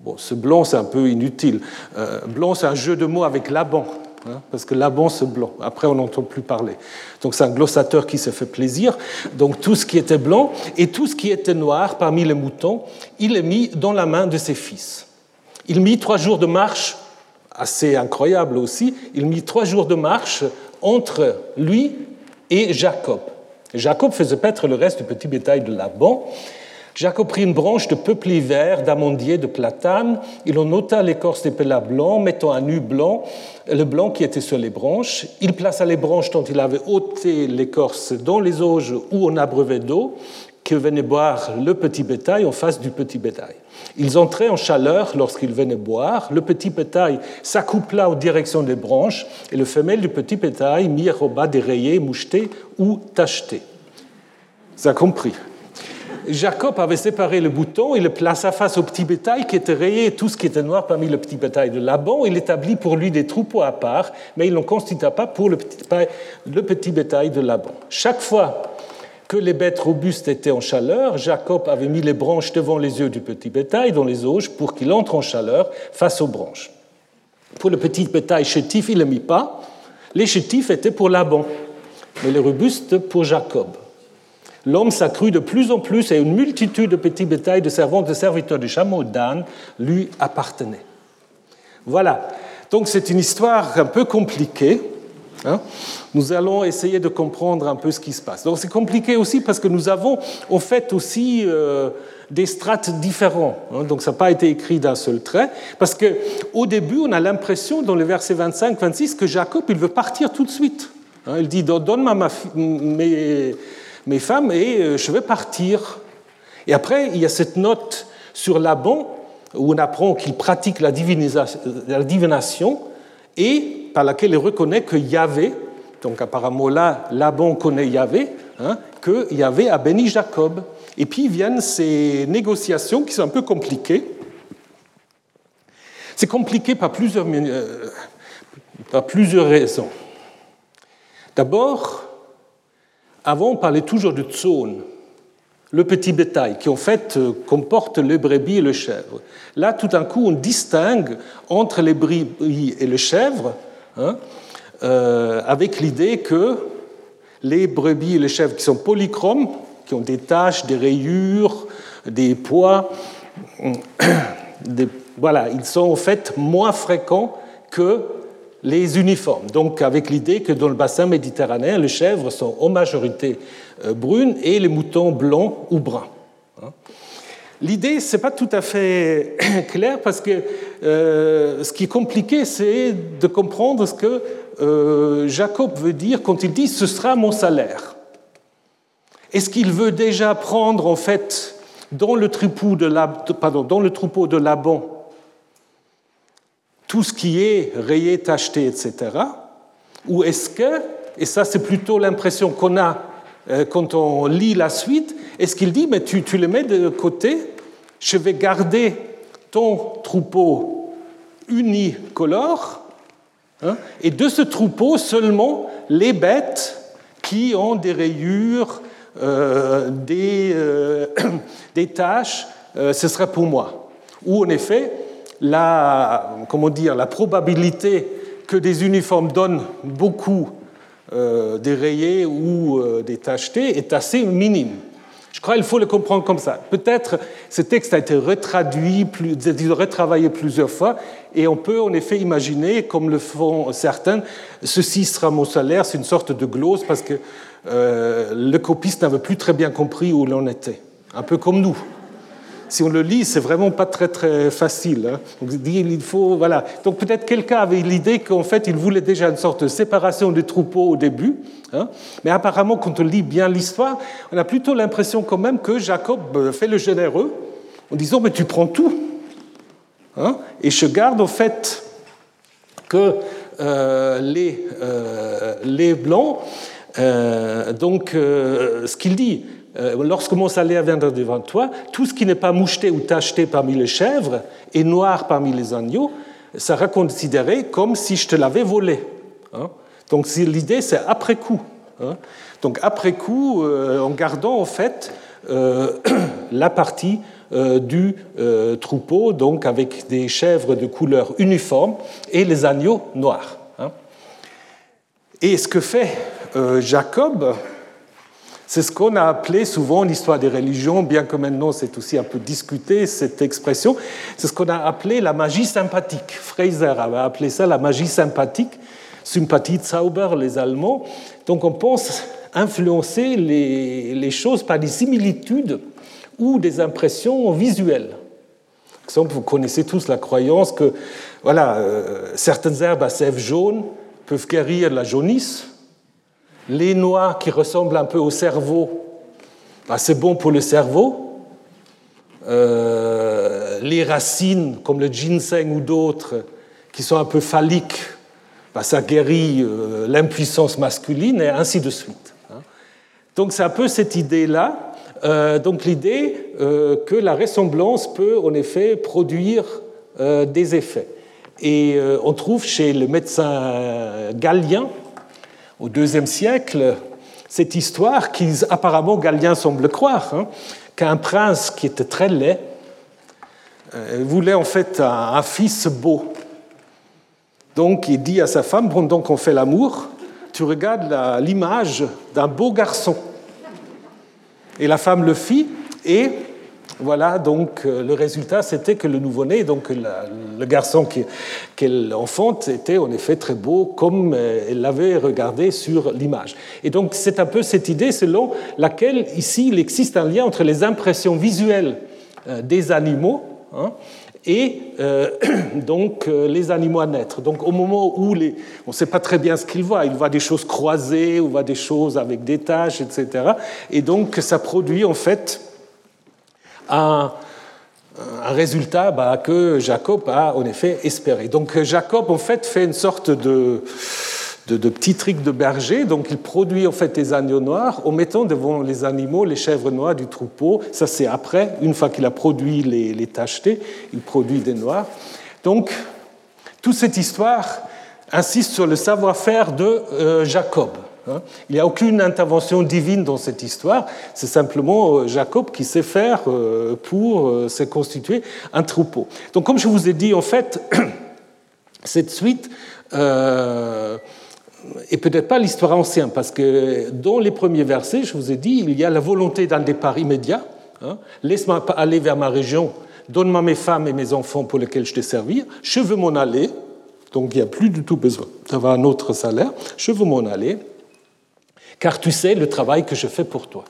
Bon, ce blanc, c'est un peu inutile. Euh, blanc, c'est un jeu de mots avec Laban. Hein, parce que Laban se blanc. Après, on n'entend plus parler. Donc c'est un glossateur qui se fait plaisir. Donc tout ce qui était blanc et tout ce qui était noir parmi les moutons, il est mis dans la main de ses fils. Il mit trois jours de marche, assez incroyable aussi, il mit trois jours de marche entre lui et Jacob. Jacob faisait paître le reste du petit bétail de Laban, Jacob prit une branche de peuplier vert, d'amandier, de platane. Il en ôta l'écorce des pélats blancs, mettant à nu blanc le blanc qui était sur les branches. Il plaça les branches dont il avait ôté l'écorce dans les auges ou en abreuvet d'eau que venait boire le petit bétail en face du petit bétail. Ils entraient en chaleur lorsqu'ils venaient boire. Le petit bétail s'accoupla en direction des branches et le femelle du petit bétail mit au bas des rayés, mouchetés ou tachetés. Ça compris. Jacob avait séparé le bouton, il le plaça face au petit bétail qui était rayé, tout ce qui était noir parmi le petit bétail de Laban. Il établit pour lui des troupeaux à part, mais il n'en constitua pas pour le petit bétail de Laban. Chaque fois que les bêtes robustes étaient en chaleur, Jacob avait mis les branches devant les yeux du petit bétail dans les auges pour qu'il entre en chaleur face aux branches. Pour le petit bétail chétif, il ne mit pas. Les chétifs étaient pour Laban, mais les robustes pour Jacob l'homme s'accrut de plus en plus et une multitude de petits bétails de servantes, de serviteurs de chameaux d'âne lui appartenaient. Voilà. Donc c'est une histoire un peu compliquée. Hein? nous allons essayer de comprendre un peu ce qui se passe. Donc c'est compliqué aussi parce que nous avons en fait aussi euh, des strates différents. Hein. donc ça n'a pas été écrit d'un seul trait. Parce qu'au début, on a l'impression dans les versets 25-26 que Jacob, il veut partir tout de suite. Hein. il dit, donne-moi mes, mes femmes et euh, je vais partir. Et après, il y a cette note sur Laban où on apprend qu'il pratique la divination et par laquelle il reconnaît que Yahvé, donc apparemment là, Laban connaît Yahvé, hein, que Yahvé a béni Jacob. Et puis viennent ces négociations qui sont un peu compliquées. C'est compliqué par plusieurs, euh, par plusieurs raisons. D'abord, avant, on parlait toujours de tzone, le petit bétail, qui en fait euh, comporte les brebis et le chèvre. Là, tout d'un coup, on distingue entre les brebis et le chèvre, hein, euh, avec l'idée que les brebis et les chèvres qui sont polychromes, qui ont des taches, des rayures, des poids, voilà, ils sont en fait moins fréquents que les uniformes. Donc avec l'idée que dans le bassin méditerranéen, les chèvres sont en majorité euh, brunes et les moutons blancs ou bruns. L'idée, ce n'est pas tout à fait clair parce que euh, ce qui est compliqué, c'est de comprendre ce que euh, Jacob veut dire quand il dit ce sera mon salaire. Est-ce qu'il veut déjà prendre en fait dans le, troupeau de, dans le troupeau de Laban tout ce qui est rayé, tacheté, etc. Ou est-ce que, et ça c'est plutôt l'impression qu'on a quand on lit la suite, est-ce qu'il dit, mais tu, tu le mets de côté, je vais garder ton troupeau unicolore, hein, et de ce troupeau seulement les bêtes qui ont des rayures, euh, des, euh, des taches, ce serait pour moi. Ou en effet, la, comment dire, la probabilité que des uniformes donnent beaucoup euh, des rayés ou euh, des tachetés est assez minime. Je crois qu'il faut le comprendre comme ça. Peut-être ce texte a été retraduit, plus, retravaillé plusieurs fois, et on peut en effet imaginer, comme le font certains, ceci sera mon salaire, c'est une sorte de glose parce que euh, le copiste n'avait plus très bien compris où l'on était. Un peu comme nous si on le lit, c'est vraiment pas très très facile. Hein. Donc, il faut, voilà. Donc peut-être quelqu'un avait l'idée qu'en fait, il voulait déjà une sorte de séparation des troupeaux au début. Hein. Mais apparemment, quand on lit bien l'histoire, on a plutôt l'impression quand même que Jacob euh, fait le généreux en disant mais tu prends tout. Hein. Et je garde au fait que euh, les, euh, les blancs, donc ce qu'il dit, lorsque mon salaire viendra devant toi, tout ce qui n'est pas moucheté ou tacheté parmi les chèvres et noir parmi les agneaux sera considéré comme si je te l'avais volé. Hein. Donc l'idée, c'est après coup. Hein. Donc après coup, euh, en gardant en fait euh, la partie du troupeau, donc avec des chèvres de couleur uniforme et les agneaux noirs. Hein. Et ce que fait Jacob, c'est ce qu'on a appelé souvent l'histoire des religions, bien que maintenant c'est aussi un peu discuté cette expression, c'est ce qu'on a appelé la magie sympathique. Fraser avait appelé ça la magie sympathique, Sympathie Zauber, les Allemands. Donc on pense influencer les, choses par des similitudes ou des impressions visuelles. Par exemple, vous connaissez tous la croyance que voilà, euh, certaines herbes à sève jaune peuvent guérir la jaunisse les noix qui ressemblent un peu au cerveau, bah, c'est bon pour le cerveau. Euh, les racines, comme le ginseng ou d'autres, qui sont un peu phalliques, bah, ça guérit euh, l'impuissance masculine, et ainsi de suite. Hein. Donc c'est un peu cette idée-là. Euh, donc l'idée que la ressemblance peut en effet produire des effets. Et on trouve chez le médecin galien, au IIe siècle cette histoire qu'apparemment Galien semble croire, hein, qu'un prince qui était très laid euh, voulait en fait un, fils beau. Donc il dit à sa femme, pendant qu'on fait l'amour, tu regardes l'image d'un beau garçon. Et la femme le fit, et voilà, donc euh, le résultat, c'était que le nouveau-né, donc le garçon qu'elle enfante, était en effet très beau, comme euh, elle l'avait regardé sur l'image. Et donc c'est un peu cette idée selon laquelle ici il existe un lien entre les impressions visuelles euh, des animaux hein, et donc les animaux à naître. Donc au moment où les, on ne sait pas très bien ce qu'il voit, il voit des choses croisées, ou voit des choses avec des taches, etc. Et donc ça produit en fait un, résultat bah, que Jacob a en effet espéré. Donc Jacob en fait fait une sorte de, de, petit trick de berger. Donc il produit en fait des agneaux noirs en mettant devant les animaux les chèvres noires du troupeau. Ça c'est après, une fois qu'il a produit les, les tachetés, il produit des noirs. Donc toute cette histoire insiste sur le savoir-faire de euh, Jacob. Hein. Il n'y a aucune intervention divine dans cette histoire, c'est simplement euh, Jacob qui sait faire euh, pour euh, se constituer un troupeau. Donc comme je vous ai dit, en fait, cette suite euh, peut-être pas l'histoire ancienne, parce que dans les premiers versets, je vous ai dit, il y a la volonté d'un départ immédiat. Hein. Laisse-moi aller vers ma région, donne-moi mes femmes et mes enfants pour lesquels je te servir, je veux m'en aller. Donc il n'y a plus du tout besoin d'avoir un autre salaire, je veux m'en aller car tu sais le travail que je fais pour toi.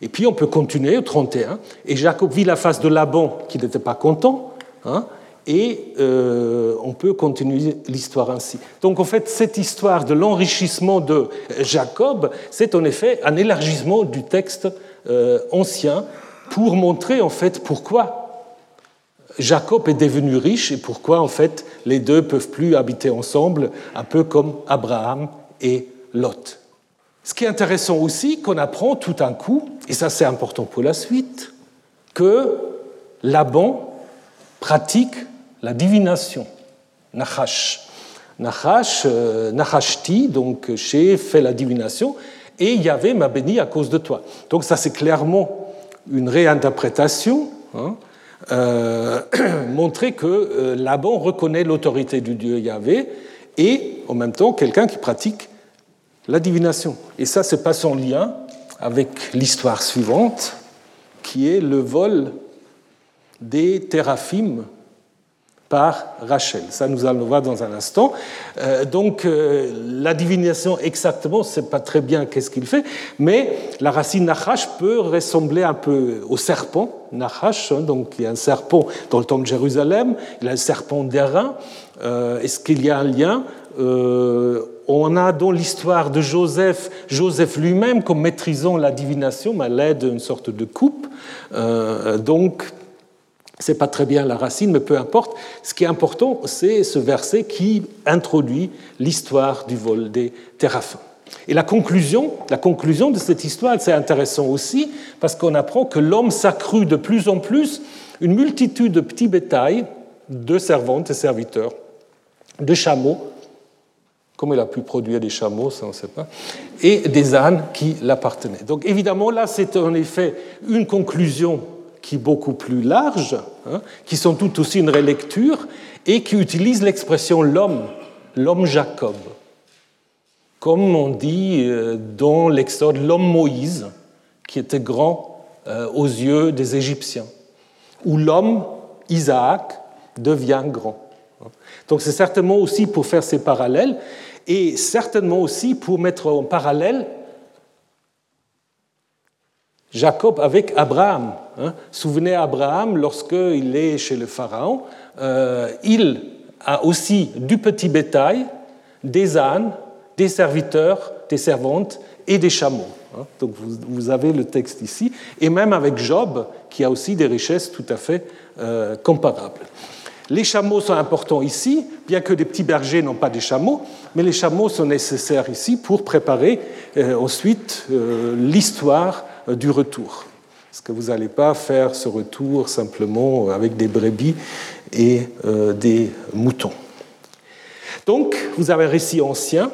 Et puis on peut continuer au 31, et Jacob vit la face de Laban qui n'était pas content, hein, et euh, on peut continuer l'histoire ainsi. Donc en fait, cette histoire de l'enrichissement de Jacob, c'est en effet un élargissement du texte euh, ancien pour montrer en fait pourquoi Jacob est devenu riche et pourquoi en fait les deux peuvent plus habiter ensemble, un peu comme Abraham et Lot. Ce qui est intéressant aussi, qu'on apprend tout un coup, et ça c'est important pour la suite, que Laban pratique la divination, Nachash. Nachash, euh, Nachashti, donc chez fait la divination, et Yahvé m'a béni à cause de toi. Donc ça c'est clairement une réinterprétation, hein, euh, montrer que euh, Laban reconnaît l'autorité du Dieu Yahvé, et en même temps quelqu'un qui pratique la divination. Et ça, c'est pas son lien avec l'histoire suivante, qui est le vol des téraphimes par Rachel. Ça, nous allons le voir dans un instant. Euh, donc, euh, la divination exactement, c'est pas très bien qu'est-ce qu'il fait, mais la racine Nachash peut ressembler un peu au serpent. Nachash, hein, donc il y a un serpent dans le temple de Jérusalem, il y a le serpent d'airain. Euh, est-ce qu'il y a un lien on a dans l'histoire de Joseph, Joseph lui-même comme maîtrisant la divination à l'aide d'une sorte de coupe. donc, c'est pas très bien la racine, mais peu importe. Ce qui est important, c'est ce verset qui introduit l'histoire du vol des téraphins. Et la conclusion, la conclusion de cette histoire, c'est intéressant aussi, parce qu'on apprend que l'homme s'accrut de plus en plus une multitude de petits bétails, de servantes et serviteurs, de chameaux, comme il a pu produire des chameaux, ça on ne sait pas, et des ânes qui l'appartenaient. Donc évidemment, là, c'est en effet une conclusion qui est beaucoup plus large, hein, qui sont tout aussi une relecture, et qui utilise l'expression l'homme, l'homme Jacob. Comme on dit euh, dans l'Exode, l'homme Moïse, qui était grand euh, aux yeux des Égyptiens, ou l'homme Isaac devient grand. Donc c'est certainement aussi pour faire ces parallèles, et certainement aussi pour mettre en parallèle Jacob avec Abraham. Hein. Souvenez Abraham, lorsqu'il est chez le Pharaon, euh, il a aussi du petit bétail, des ânes, des serviteurs, des servantes et des chameaux. Hein. Donc vous, avez le texte ici, et même avec Job, qui a aussi des richesses tout à fait euh, comparables. Les chameaux sont importants ici, bien que les petits bergers n'ont pas des chameaux, mais les chameaux sont nécessaires ici pour préparer euh, ensuite l'histoire euh, du retour. Parce que vous n'allez pas faire ce retour simplement avec des brebis et euh, des moutons. Donc, vous avez un récit ancien,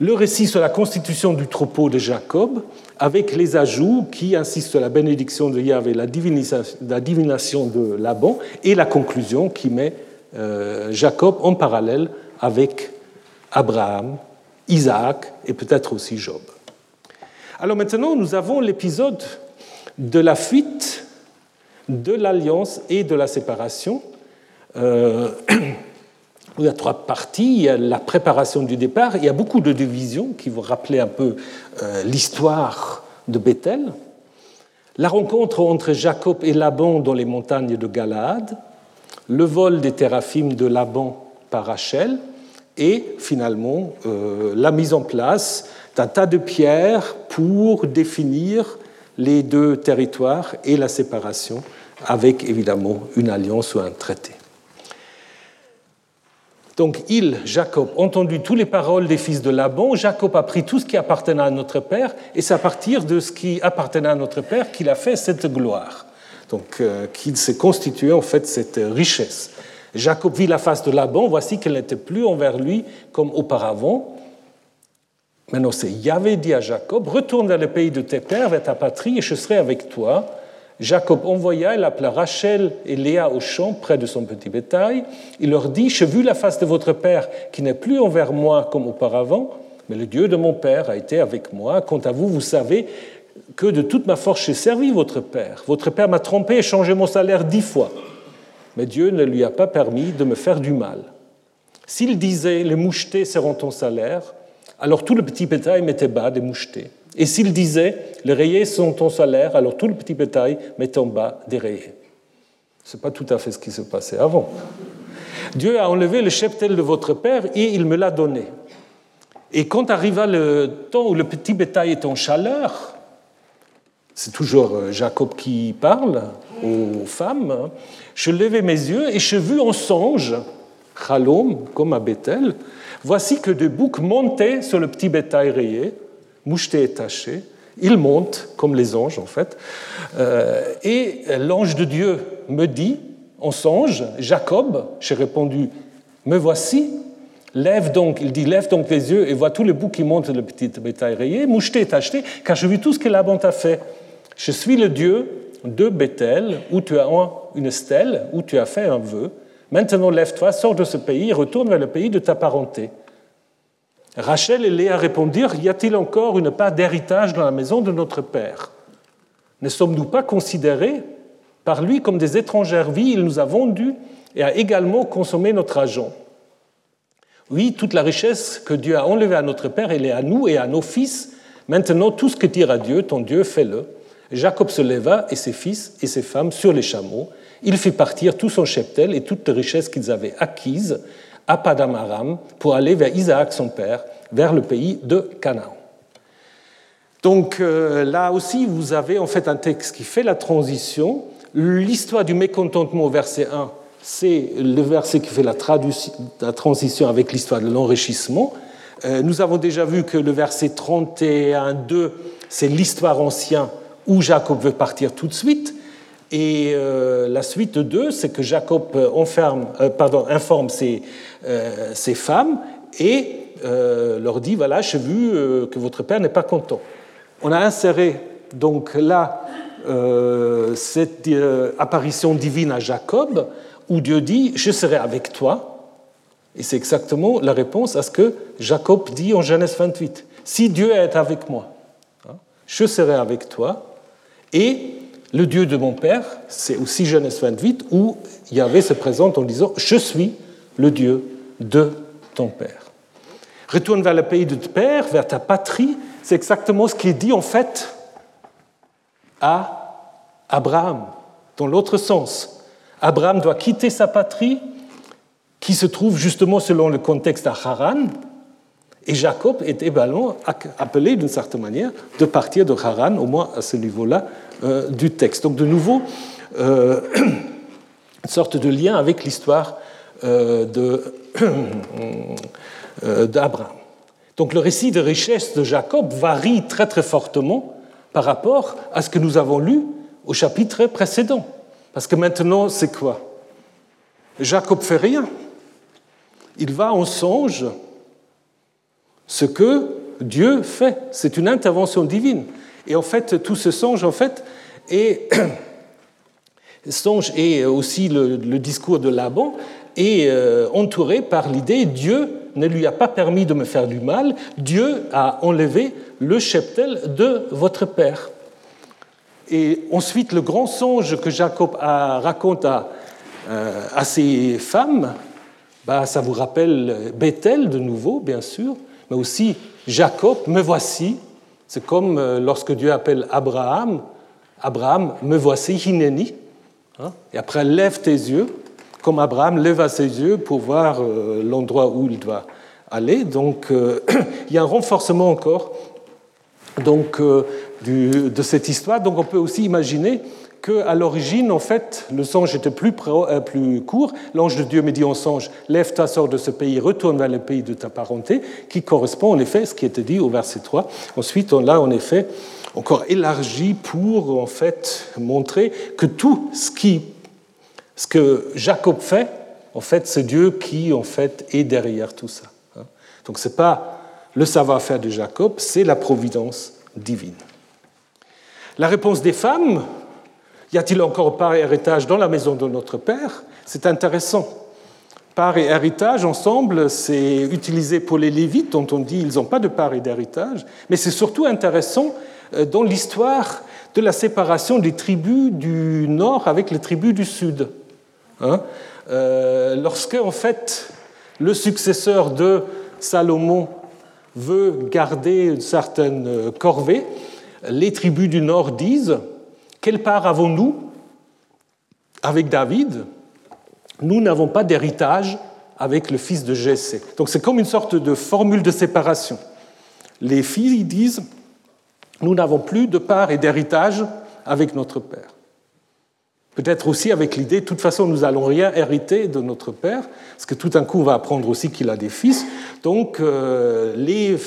le récit sur la constitution du troupeau de Jacob, avec les ajouts qui insistent sur la bénédiction de Yahvé, la divination de Laban, et la conclusion qui met euh, Jacob en parallèle avec Abraham, Isaac et peut-être aussi Job. Alors maintenant, nous avons l'épisode de la fuite, de l'alliance et de la séparation. Euh, il y a trois parties. Il y a la préparation du départ. Il y a beaucoup de divisions qui vont rappeler un peu euh, l'histoire de Bethel. La rencontre entre Jacob et Laban dans les montagnes de Galaad. Le vol des téraphimes de Laban par Rachel. Et finalement, euh, la mise en place d'un tas de pierres pour définir les deux territoires et la séparation, avec évidemment une alliance ou un traité. Donc il, Jacob, entendu toutes les paroles des fils de Laban, Jacob a pris tout ce qui appartenait à notre Père, et c'est à partir de ce qui appartenait à notre Père qu'il a fait cette gloire. Donc euh, qu'il s'est constitué en fait cette richesse. Jacob vit la face de Laban, voici qu'elle n'était plus envers lui comme auparavant, Maintenant, c'est Yahvé dit à Jacob Retourne vers le pays de tes pères, vers ta patrie, et je serai avec toi. Jacob envoya, il appela Rachel et Léa au champ près de son petit bétail. Il leur dit J'ai vu la face de votre père qui n'est plus envers moi comme auparavant, mais le Dieu de mon père a été avec moi. Quant à vous, vous savez que de toute ma force j'ai servi votre père. Votre père m'a trompé et changé mon salaire dix fois. Mais Dieu ne lui a pas permis de me faire du mal. S'il disait Les mouchetés seront ton salaire, alors tout le petit bétail mettait bas des mouchetés. Et s'il disait, les rayés sont ton salaire, alors tout le petit bétail mettait en bas des rayés. Ce n'est pas tout à fait ce qui se passait avant. Dieu a enlevé le cheptel de votre père et il me l'a donné. Et quand arriva le temps où le petit bétail est en chaleur, c'est toujours euh, Jacob qui parle aux femmes, hein, je levai mes yeux et je vis en songe, Chalom, comme à Bethel, Voici que des boucs montaient sur le petit bétail rayé, moucheté et taché. Ils montent, comme les anges en fait. Euh, et l'ange de Dieu me dit, en songe, Jacob, j'ai répondu, me voici, lève donc, il dit, lève donc les yeux et vois tous les boucs qui montent le petit bétail rayé, moucheté et taché, car je vis tout ce que Laban t'a fait. Je suis le Dieu de Bethel, où tu as une stèle, où tu as fait un vœu. Maintenant, lève-toi, sors de ce pays et retourne vers le pays de ta parenté. Rachel et Léa répondirent Y a-t-il encore une part d'héritage dans la maison de notre père? Ne sommes-nous pas considérés par lui comme des étrangères vies? Il nous a vendus et a également consommé notre argent. Oui, toute la richesse que Dieu a enlevée à notre père, elle est à nous et à nos fils. Maintenant, tout ce que dira Dieu, ton Dieu, fais-le. Jacob se leva et ses fils et ses femmes sur les chameaux. Il fit partir tout son cheptel et toutes les richesses qu'ils avaient acquises à Padamaram pour aller vers Isaac son père, vers le pays de Canaan. Donc euh, là aussi, vous avez en fait un texte qui fait la transition. L'histoire du mécontentement au verset 1, c'est le verset qui fait la, la transition avec l'histoire de l'enrichissement. Euh, nous avons déjà vu que le verset 31-2, c'est l'histoire ancienne où Jacob veut partir tout de suite. Et euh, la suite de 2, c'est que Jacob enferme, pardon, informe ses, femmes et leur dit, voilà, j'ai vu que votre père n'est pas content on a inséré donc là euh, cette euh, apparition divine à Jacob, où Dieu dit Je serai avec toi. Et c'est exactement la réponse à ce que Jacob dit en Genèse 28. Si Dieu est avec moi, hein, je serai avec toi. Et le Dieu de mon Père, c'est aussi Genèse 28, où Yahvé se présente en disant Je suis le Dieu de ton Père. Retourne vers le pays de ton Père, vers ta patrie, c'est exactement ce qui est dit en fait à Abraham, dans l'autre sens. Abraham doit quitter sa patrie, qui se trouve justement selon le contexte à Haran, et Jacob est également appelé d'une certaine manière de partir de Haran, au moins à ce niveau-là euh, du texte. Donc de nouveau, euh, une sorte de lien avec l'histoire euh, d'Abraham. Donc le récit de richesse de Jacob varie très très fortement par rapport à ce que nous avons lu au chapitre précédent. Parce que maintenant, c'est quoi? Jacob fait rien. Il va en songe ce que Dieu fait. C'est une intervention divine. Et en fait, tout ce songe, en fait, est songe et aussi le, discours de Laban est euh, entouré par l'idée Dieu ne lui a pas permis de me faire du mal, Dieu a enlevé le cheptel de votre père. Et ensuite, le grand songe que Jacob raconte à, euh, à ses femmes, bah, ça vous rappelle Bethel de nouveau, bien sûr, mais aussi Jacob, me voici. C'est comme euh, lorsque Dieu appelle Abraham, Abraham, me voici, Hineni. Hein, et après, lève tes yeux comme Abraham leva ses yeux pour voir euh, l'endroit où il doit aller. Donc euh, il y a un renforcement encore donc, de cette histoire. Donc on peut aussi imaginer qu'à l'origine, en fait, le songe était plus, plus court. L'ange de Dieu me dit en songe, lève-toi, sors de ce pays, retourne vers le pays de ta parenté, qui correspond en effet à ce qui était dit au verset 3. Ensuite, on l'a en effet encore élargi pour en fait montrer que tout ce qui ce que Jacob fait, en fait, c'est Dieu qui en fait est derrière tout ça. Hein. Donc ce n'est pas le savoir-faire de Jacob, c'est la providence divine. La réponse des femmes, y a-t-il encore part et héritage dans la maison de notre Père? C'est intéressant. Part et héritage ensemble, c'est utilisé pour les Lévites, dont on dit ils n'ont pas de part et d'héritage, mais c'est surtout intéressant euh, dans l'histoire de la séparation des tribus du nord avec les tribus du sud. Hein, euh, lorsque, en fait, le successeur de Salomon veut garder une certaine corvée, les tribus du Nord disent Quelle part avons-nous avec David? Nous n'avons pas d'héritage avec le fils de Jessé. Donc c'est comme une sorte de formule de séparation. Les filles disent Nous n'avons plus de part et d'héritage avec notre père. Peut-être aussi avec l'idée, de toute façon, nous n'allons rien hériter de notre Père, parce que tout d'un coup, on va apprendre aussi qu'il a des fils. Donc, euh, les,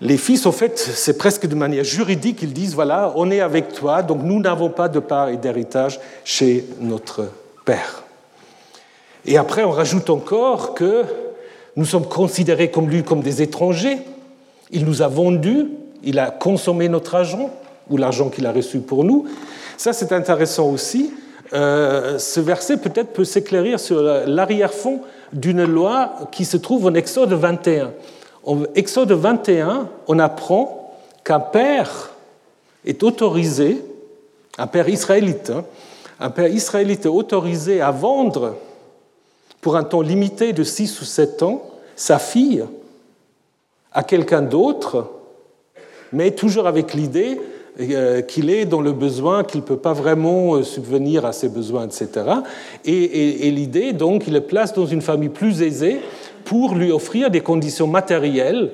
les fils, en fait, c'est presque de manière juridique, ils disent, voilà, on est avec toi, donc nous n'avons pas de part et d'héritage chez notre Père. Et après, on rajoute encore que nous sommes considérés comme lui comme des étrangers. Il nous a vendus, il a consommé notre argent, ou l'argent qu'il a reçu pour nous. Ça, c'est intéressant aussi. Euh, ce verset peut-être peut, s'éclairir sur l'arrière-fond d'une loi qui se trouve en Exode 21. En Exode 21, on apprend qu'un père est autorisé, un père israélite, hein, un père israélite est autorisé à vendre pour un temps limité de 6 ou 7 ans sa fille à quelqu'un d'autre, mais toujours avec l'idée euh, qu'il est dans le besoin, qu'il ne peut pas vraiment euh, subvenir à ses besoins, etc. Et, l'idée, donc, il le place dans une famille plus aisée pour lui offrir des conditions matérielles,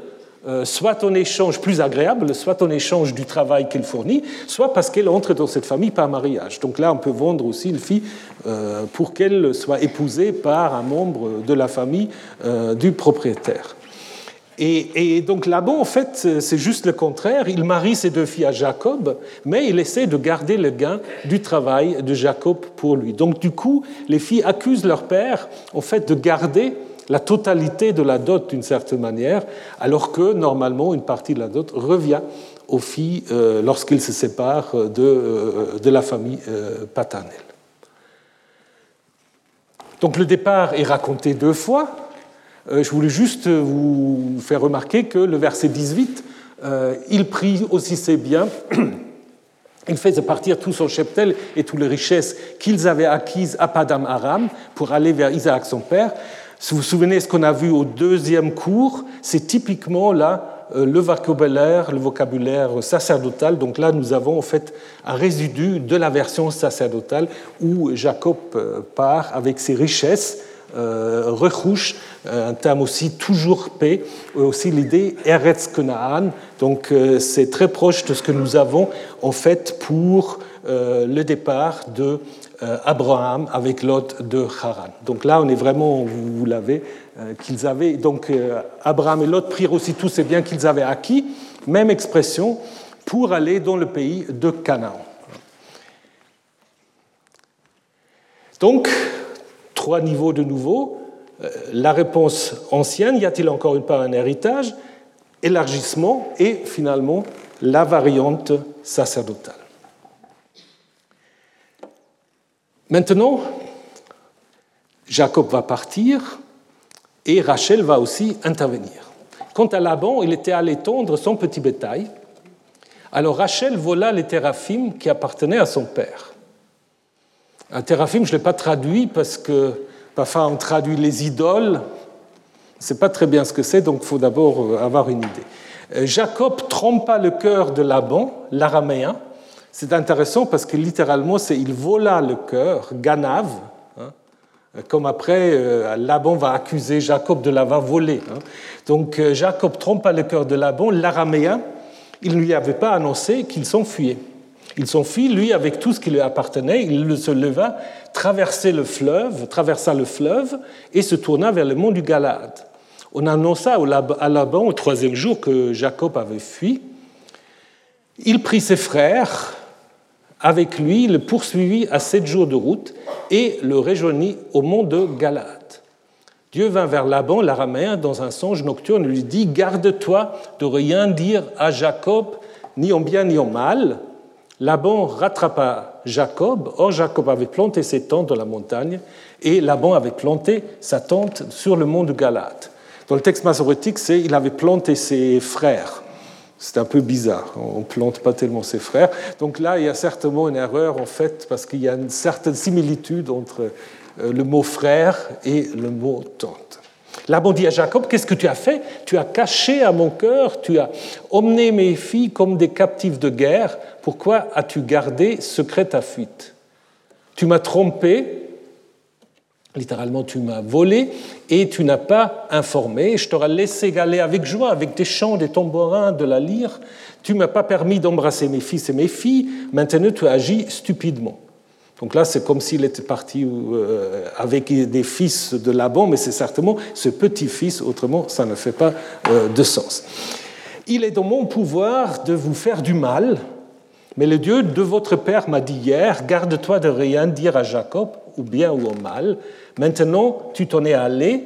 euh, soit en échange plus agréable, soit en échange du travail qu'elle fournit, soit parce qu'elle entre dans cette famille par mariage. Donc là, on peut vendre aussi une fille pour qu'elle soit épousée par un membre de la famille du propriétaire. Et, donc Laban, en fait, c'est juste le contraire. Il marie ses deux filles à Jacob, mais il essaie de garder le gain du travail de Jacob pour lui. Donc du coup, les filles accusent leur père, en fait, de garder la totalité de la dot d'une certaine manière, alors que normalement, une partie de la dot revient aux filles euh, lorsqu'ils se séparent de, euh, de la famille euh, paternelle. Donc le départ est raconté deux fois. Je voulais juste vous faire remarquer que le verset 18, euh, il prit aussi ses biens, il faisait partir tout son cheptel et toutes les richesses qu'ils avaient acquises à Padam Aram pour aller vers Isaac son père. Si vous vous souvenez ce qu'on a vu au deuxième cours, c'est typiquement là euh, le vocabulaire, le vocabulaire sacerdotal. Donc là, nous avons en fait un résidu de la version sacerdotale où Jacob part avec ses richesses euh, recouche, euh, un terme aussi toujours paix, aussi l'idée Eretz Kenaan. Donc euh, c'est très proche de ce que nous avons en fait pour le départ de Abraham avec Lot de Haran. Donc là, on est vraiment, vous, l'avez, qu'ils avaient. Donc Abraham et Lot prirent aussi tous ces biens qu'ils avaient acquis, même expression, pour aller dans le pays de Canaan. Donc, trois niveaux de nouveau. Euh, la réponse ancienne, y a-t-il encore une part un héritage? Élargissement et finalement la variante sacerdotale. Maintenant, Jacob va partir et Rachel va aussi intervenir. Quant à Laban, il était allé tondre son petit bétail. Alors Rachel vola les théraphim qui appartenaient à son père. Un théraphim, je ne l'ai pas traduit parce que parfois on traduit les idoles. Sais pas très bien ce que c'est, donc il faut d'abord euh, avoir une idée. Euh, Jacob trompa le cœur de Laban, l'araméen. C'est intéressant parce que littéralement, c'est il vola le cœur, Ganav, hein. comme après euh, Laban va accuser Jacob de l'avoir volé. Hein. Donc Jacob trompa le cœur de Laban, l'araméen. Il ne lui avait pas annoncé qu'il s'enfuyait. Il s'enfuit, lui, avec tout ce qui lui appartenait, il se leva, traversa le fleuve, traversa le fleuve et se tourna vers le mont du Galade. On annonça à Laban au troisième jour que Jacob avait fui. Il prit ses frères avec lui, le poursuivit à sept jours de route et le rejoignit au mont de Galade. Dieu vint vers Laban, l'araméen, dans un songe nocturne et lui dit Garde-toi de rien dire à Jacob, ni en bien ni en mal, Laban rattrapa Jacob. Or, Jacob avait planté ses tentes dans la montagne et Laban avait planté sa tente sur le mont de Galate. Dans le texte masorétique, c'est il avait planté ses frères. C'est un peu bizarre, on ne plante pas tellement ses frères. Donc là, il y a certainement une erreur en fait, parce qu'il y a une certaine similitude entre euh, le mot frère et le mot tente. Laban dit à Jacob, qu'est-ce que tu as fait? Tu as caché à mon cœur, tu as emmené mes filles comme des captives de guerre. Pourquoi as-tu gardé secret ta fuite? Tu m'as trompé, littéralement tu m'as volé, et tu n'as pas informé. Je t'aurais laissé galer avec joie, avec des chants, des tambourins, de la lyre. Tu m'as pas permis d'embrasser mes fils et mes filles. Maintenant tu agis stupidement. Donc là, c'est comme s'il était parti euh, avec des fils de Laban, mais c'est certainement ce petit-fils, autrement ça ne fait pas euh, de sens. Il est dans mon pouvoir de vous faire du mal, mais le Dieu de votre père m'a dit hier, garde-toi de rien dire à Jacob, ou bien ou au mal. Maintenant, tu t'en es allé,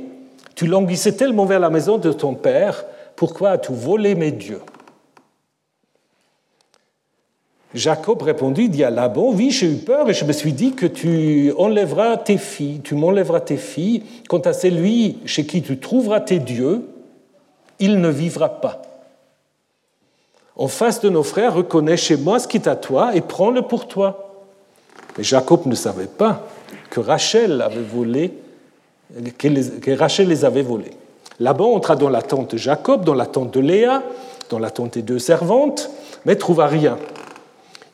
tu languissais tellement vers la maison de ton père, pourquoi as-tu volé mes dieux? Jacob répondit, dit à Laban, oui, j'ai eu peur et je me suis dit que tu enlèveras tes filles, tu m'enlèveras tes filles. Quant à celui chez qui tu trouveras tes dieux, il ne vivra pas. En face de nos frères, reconnais chez moi ce qui est à toi et prends-le pour toi. Mais Jacob ne savait pas que Rachel avait volé, que Rachel les avait volés. Laban entra dans la tente de Jacob, dans la tente de Léa, dans la tente des deux servantes, mais trouva rien.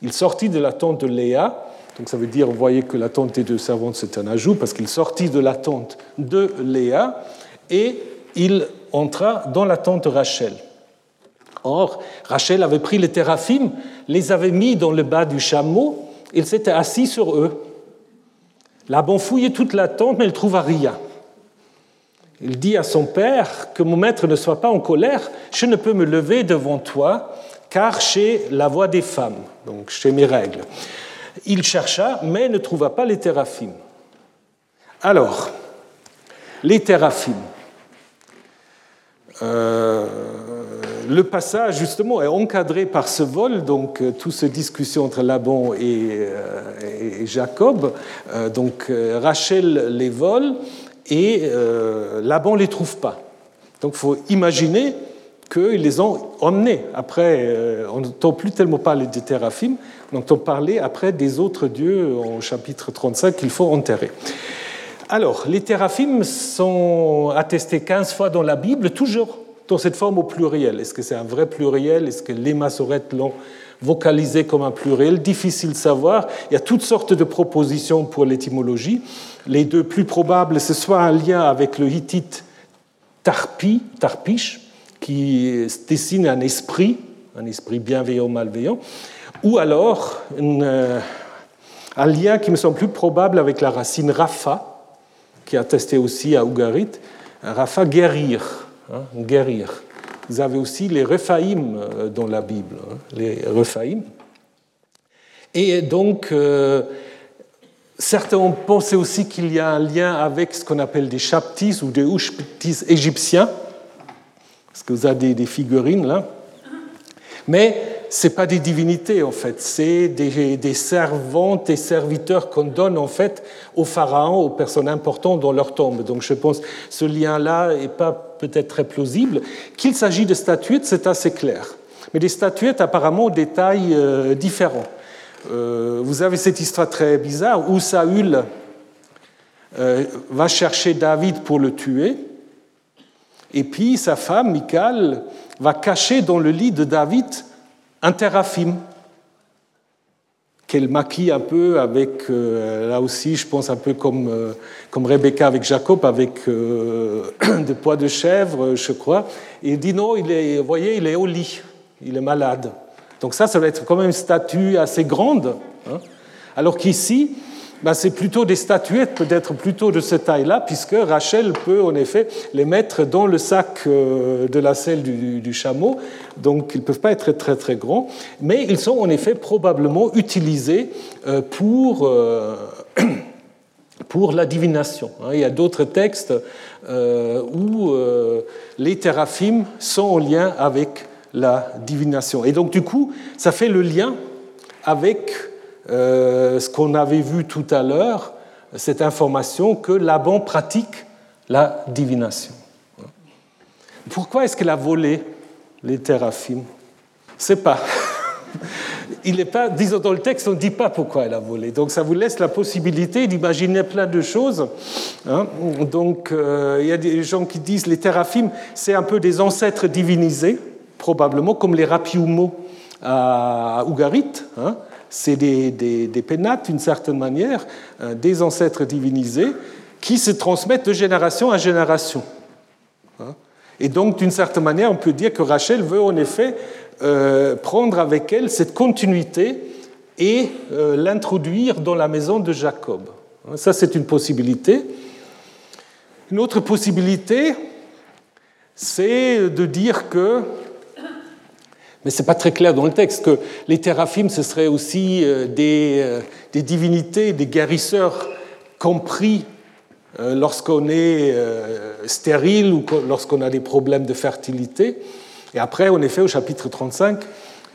Il sortit de la tente de Léa, donc ça veut dire, vous voyez que la tente des deux servantes, c'est un ajout, parce qu'il sortit de la tente de Léa et il entra dans la tente de Rachel. Or, Rachel avait pris les téraphimes, les avait mis dans le bas du chameau, il s'était assis sur eux. Laban fouillait toute la tente, mais il ne trouva rien. Il dit à son père que mon maître ne soit pas en colère, je ne peux me lever devant toi car chez la voix des femmes, donc chez mes règles. Il chercha, mais ne trouva pas les téraphimes. Alors, les téraphimes. Euh, le passage, justement, est encadré par ce vol, donc euh, toute cette discussion entre Laban et, euh, Jacob. donc, Rachel les vole et Laban ne les trouve pas. Donc, il faut imaginer qu'ils les ont emmenés. Après, euh, on n'entend plus tellement parler des théraphim, on entend parler après des autres dieux au chapitre 35 qu'il faut enterrer. Alors, les théraphim sont attestés 15 fois dans la Bible, toujours dans cette forme au pluriel. Est-ce que c'est un vrai pluriel? Est-ce que les massorettes l'ont vocalisé comme un pluriel? Difficile de savoir. Il y a toutes sortes de propositions pour l'étymologie. Les deux plus probables, c'est soit un lien avec le hittite tarpi, tarpish, qui dessine un esprit, un esprit bienveillant, malveillant, ou alors euh, un lien qui me semble plus probable avec la racine Rafa, qui est attestée aussi à Ougarit, Rafa guérir, hein, guérir. Vous avez aussi les Rephaïm euh, dans la Bible, hein, les Rephaïm. Et donc, euh, certains ont pensé aussi qu'il y a un lien avec ce qu'on appelle des chaptis ou des ushptis égyptiens, parce que vous avez des, figurines là. Mais ce pas des divinités en fait, c'est des, servantes et serviteurs qu'on donne en fait aux pharaons, aux personnes importantes dans leur tombe. Donc je pense que ce lien-là n'est pas peut-être très plausible. Qu'il s'agit de statuettes, c'est assez clair. Mais des statuettes apparemment des tailles euh, différentes. Euh, vous avez cette histoire très bizarre où Saül euh, va chercher David pour le tuer. Et puis sa femme, Michal, va cacher dans le lit de David un teraphim qu'elle maquille un peu avec, euh, là aussi, je pense un peu comme, euh, comme Rebecca avec Jacob, avec euh, des poids de chèvre, je crois. Et il dit non, il est, vous voyez, il est au lit, il est malade. Donc ça, ça va être quand même une statue assez grande. Hein. Alors qu'ici, ben, c'est plutôt des statuettes, peut-être plutôt de cette taille-là, puisque Rachel peut en effet les mettre dans le sac euh, de la selle du, chameau, donc ils ne peuvent pas être très très grands, mais ils sont en effet probablement utilisés euh, pour, euh, pour la divination. Hein. Il y a d'autres textes où les théraphim sont en lien avec la divination. Et donc du coup, ça fait le lien avec ce qu'on avait vu tout à l'heure, cette information que Laban pratique la divination. Pourquoi est-ce qu'elle a volé les téraphimes C'est pas. Il n'est pas, disons dans le texte, on ne dit pas pourquoi elle a volé. Donc ça vous laisse la possibilité d'imaginer plein de choses. Hein. Donc euh, il y a des gens qui disent les téraphimes, c'est un peu des ancêtres divinisés, probablement comme les rapiumo à Ougarit. Hein c'est des, pénates, d'une certaine manière, euh, des ancêtres divinisés, qui se transmettent de génération à génération. Hein. Et donc, d'une certaine manière, on peut dire que Rachel veut en effet euh, prendre avec elle cette continuité et euh, l'introduire dans la maison de Jacob. Hein. Ça, c'est une possibilité. Une autre possibilité, c'est de dire que mais ce n'est pas très clair dans le texte que les théraphim, ce seraient aussi euh, des, euh, des divinités, des guérisseurs compris euh, lorsqu'on est stérile ou lorsqu'on a des problèmes de fertilité. Et après, en effet, au chapitre 35,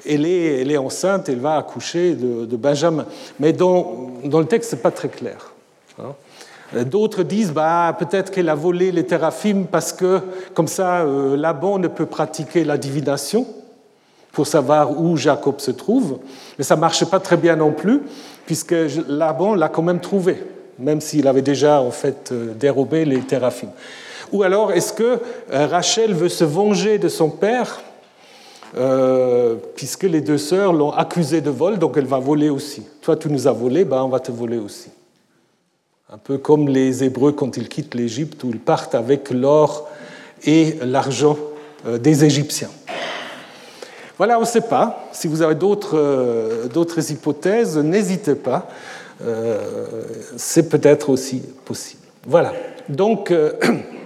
elle est, enceinte, elle va accoucher de, Benjamin. Mais dans, le texte, ce n'est pas très clair. Hein. D'autres disent bah, peut-être qu'elle a volé les théraphim parce que, comme ça, Laban ne peut pratiquer la divination pour savoir où Jacob se trouve. Mais ça ne marche pas très bien non plus, puisque Laban l'a quand même trouvé, même s'il avait déjà en fait euh, dérobé les théraphim. Ou alors, est-ce que euh, Rachel veut se venger de son père euh, puisque les deux sœurs l'ont accusé de vol, donc elle va voler aussi. Toi, tu nous as volé, ben on va te voler aussi. Un peu comme les Hébreux quand ils quittent l'Égypte, où ils partent avec l'or et l'argent des Égyptiens. Voilà, on ne sait pas. Si vous avez d'autres euh, hypothèses, n'hésitez pas. C'est peut-être aussi possible. Voilà. Donc,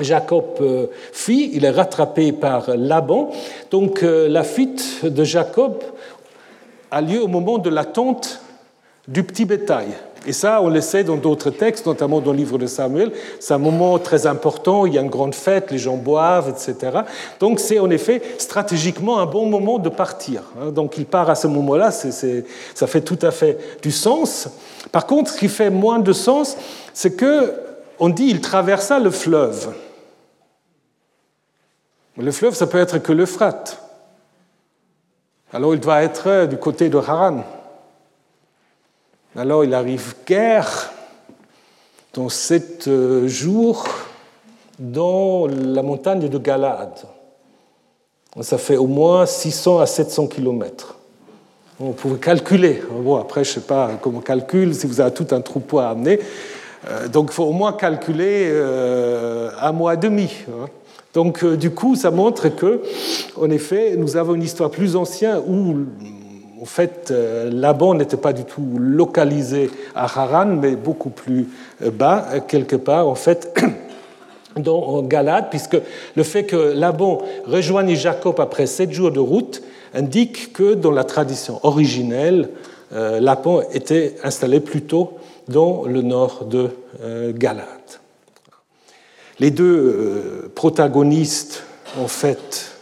Jacob euh, fuit, il est rattrapé par Laban. Donc euh, la fuite de Jacob a lieu au moment de l'attente du petit bétail. Et ça, on le sait dans d'autres textes, notamment dans le livre de Samuel. C'est un moment très important, il y a une grande fête, les gens boivent, etc. Donc c'est en effet stratégiquement un bon moment de partir. Hein. Donc il part à ce moment-là, ça fait tout à fait du sens. Par contre, ce qui fait moins de sens, c'est que on dit il traversa le fleuve. Le fleuve, ça peut être que l'Euphrate. Alors il doit être du côté de Haran. Alors il arrive guerre dans sept euh, jours dans la montagne de Galade. Ça fait au moins 600 à 700 kilomètres. On pouvait calculer. Bon, après, je ne sais pas comment on calcule, si vous avez tout un troupeau à amener. Euh, donc il faut au moins calculer euh, un mois et demi. Hein. Donc, du coup, ça montre que, en effet, nous avons une histoire plus ancienne où, en fait, euh, Laban n'était pas du tout localisé à Haran, mais beaucoup plus euh, bas, quelque part, en fait. dans Galade, puisque le fait que Laban rejoigne Jacob après sept jours de route indique que dans la tradition originelle, Laban était installé plutôt dans le nord de Galade. Les deux euh, protagonistes, en fait,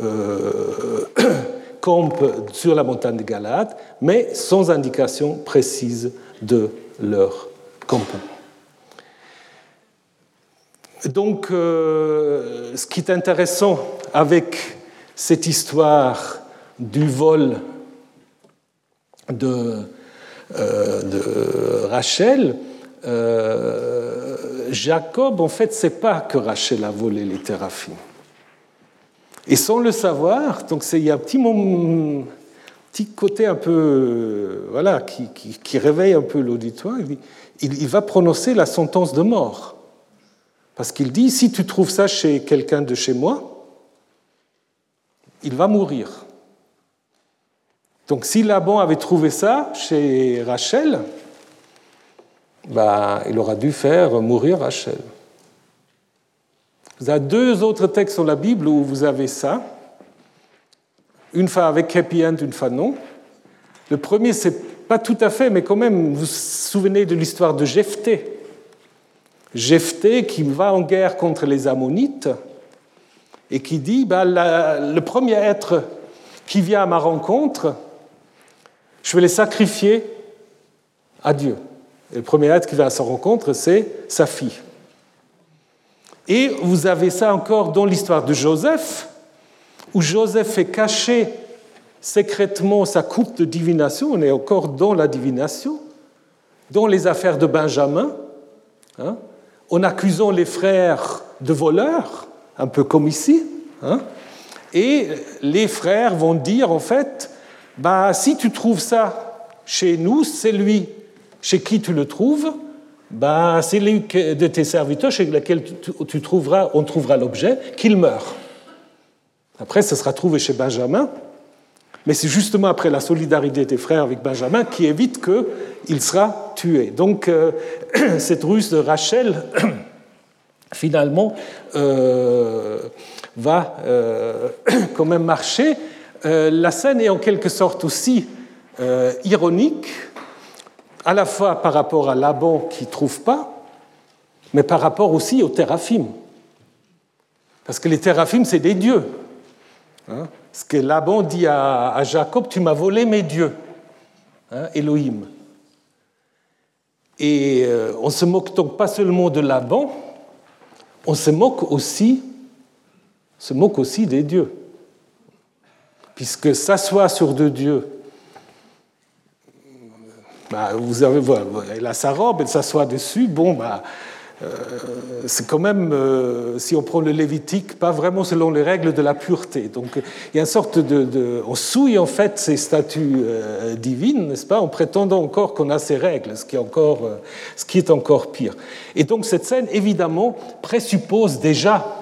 euh, campent sur la montagne de Galate, mais sans indication précise de leur campement. Donc, euh, ce qui est intéressant avec cette histoire du vol de, de Rachel, Jacob, en fait, ne sait pas que Rachel a volé les théraphim. Et sans le savoir, donc il y a un petit, petit côté un peu, voilà, qui, réveille un peu l'auditoire. Il, va prononcer la sentence de mort. Parce qu'il dit, si tu trouves ça chez quelqu'un de chez moi, il va mourir. Donc si Laban avait trouvé ça chez Rachel, bah, il aura dû faire mourir Rachel. Vous avez deux autres textes dans la Bible où vous avez ça. Une fois avec happy end, une fois non. Le premier, c'est pas tout à fait, mais quand même, vous vous souvenez de l'histoire de Jephthé. Jephthé qui va en guerre contre les Ammonites et qui dit bah, le premier être qui vient à ma rencontre, je vais les sacrifier à Dieu. Et le premier être qui va à sa rencontre, c'est sa fille. Et vous avez ça encore dans l'histoire de Joseph, où Joseph fait cacher secrètement sa coupe de divination, on est encore dans la divination, dans les affaires de Benjamin, hein, en accusant les frères de voleurs, un peu comme ici. Hein, et les frères vont dire en fait, bah, si tu trouves ça chez nous, c'est lui chez qui tu le trouves ben, C'est l'un de tes serviteurs chez lequel on trouvera l'objet, qu'il meurt. Après, ce sera trouvé chez Benjamin, mais c'est justement après la solidarité des frères avec Benjamin qui évite qu'il sera tué. Donc, euh, cette ruse de Rachel, finalement, euh, va euh, quand même marcher. la scène est en quelque sorte aussi ironique à la fois par rapport à Laban qui ne trouve pas, mais par rapport aussi aux théraphim. Parce que les théraphim, c'est des dieux. Hein? Ce que Laban dit à, Jacob, tu m'as volé mes dieux, hein, Elohim. Et euh, on se moque donc pas seulement de Laban, on se moque aussi, se moque aussi des dieux. Puisque s'asseoir sur deux dieux, bah, vous avez, voilà, elle a sa robe, elle s'assoit dessus, bon, bah, euh, c'est quand même, euh, si on prend le Lévitique, pas vraiment selon les règles de la pureté. Donc il y a une sorte de... on souille en fait ces statues euh, divines, n'est-ce pas, en prétendant encore qu'on a ces règles, ce qui, est encore, ce qui est encore pire. Et donc cette scène, évidemment, présuppose déjà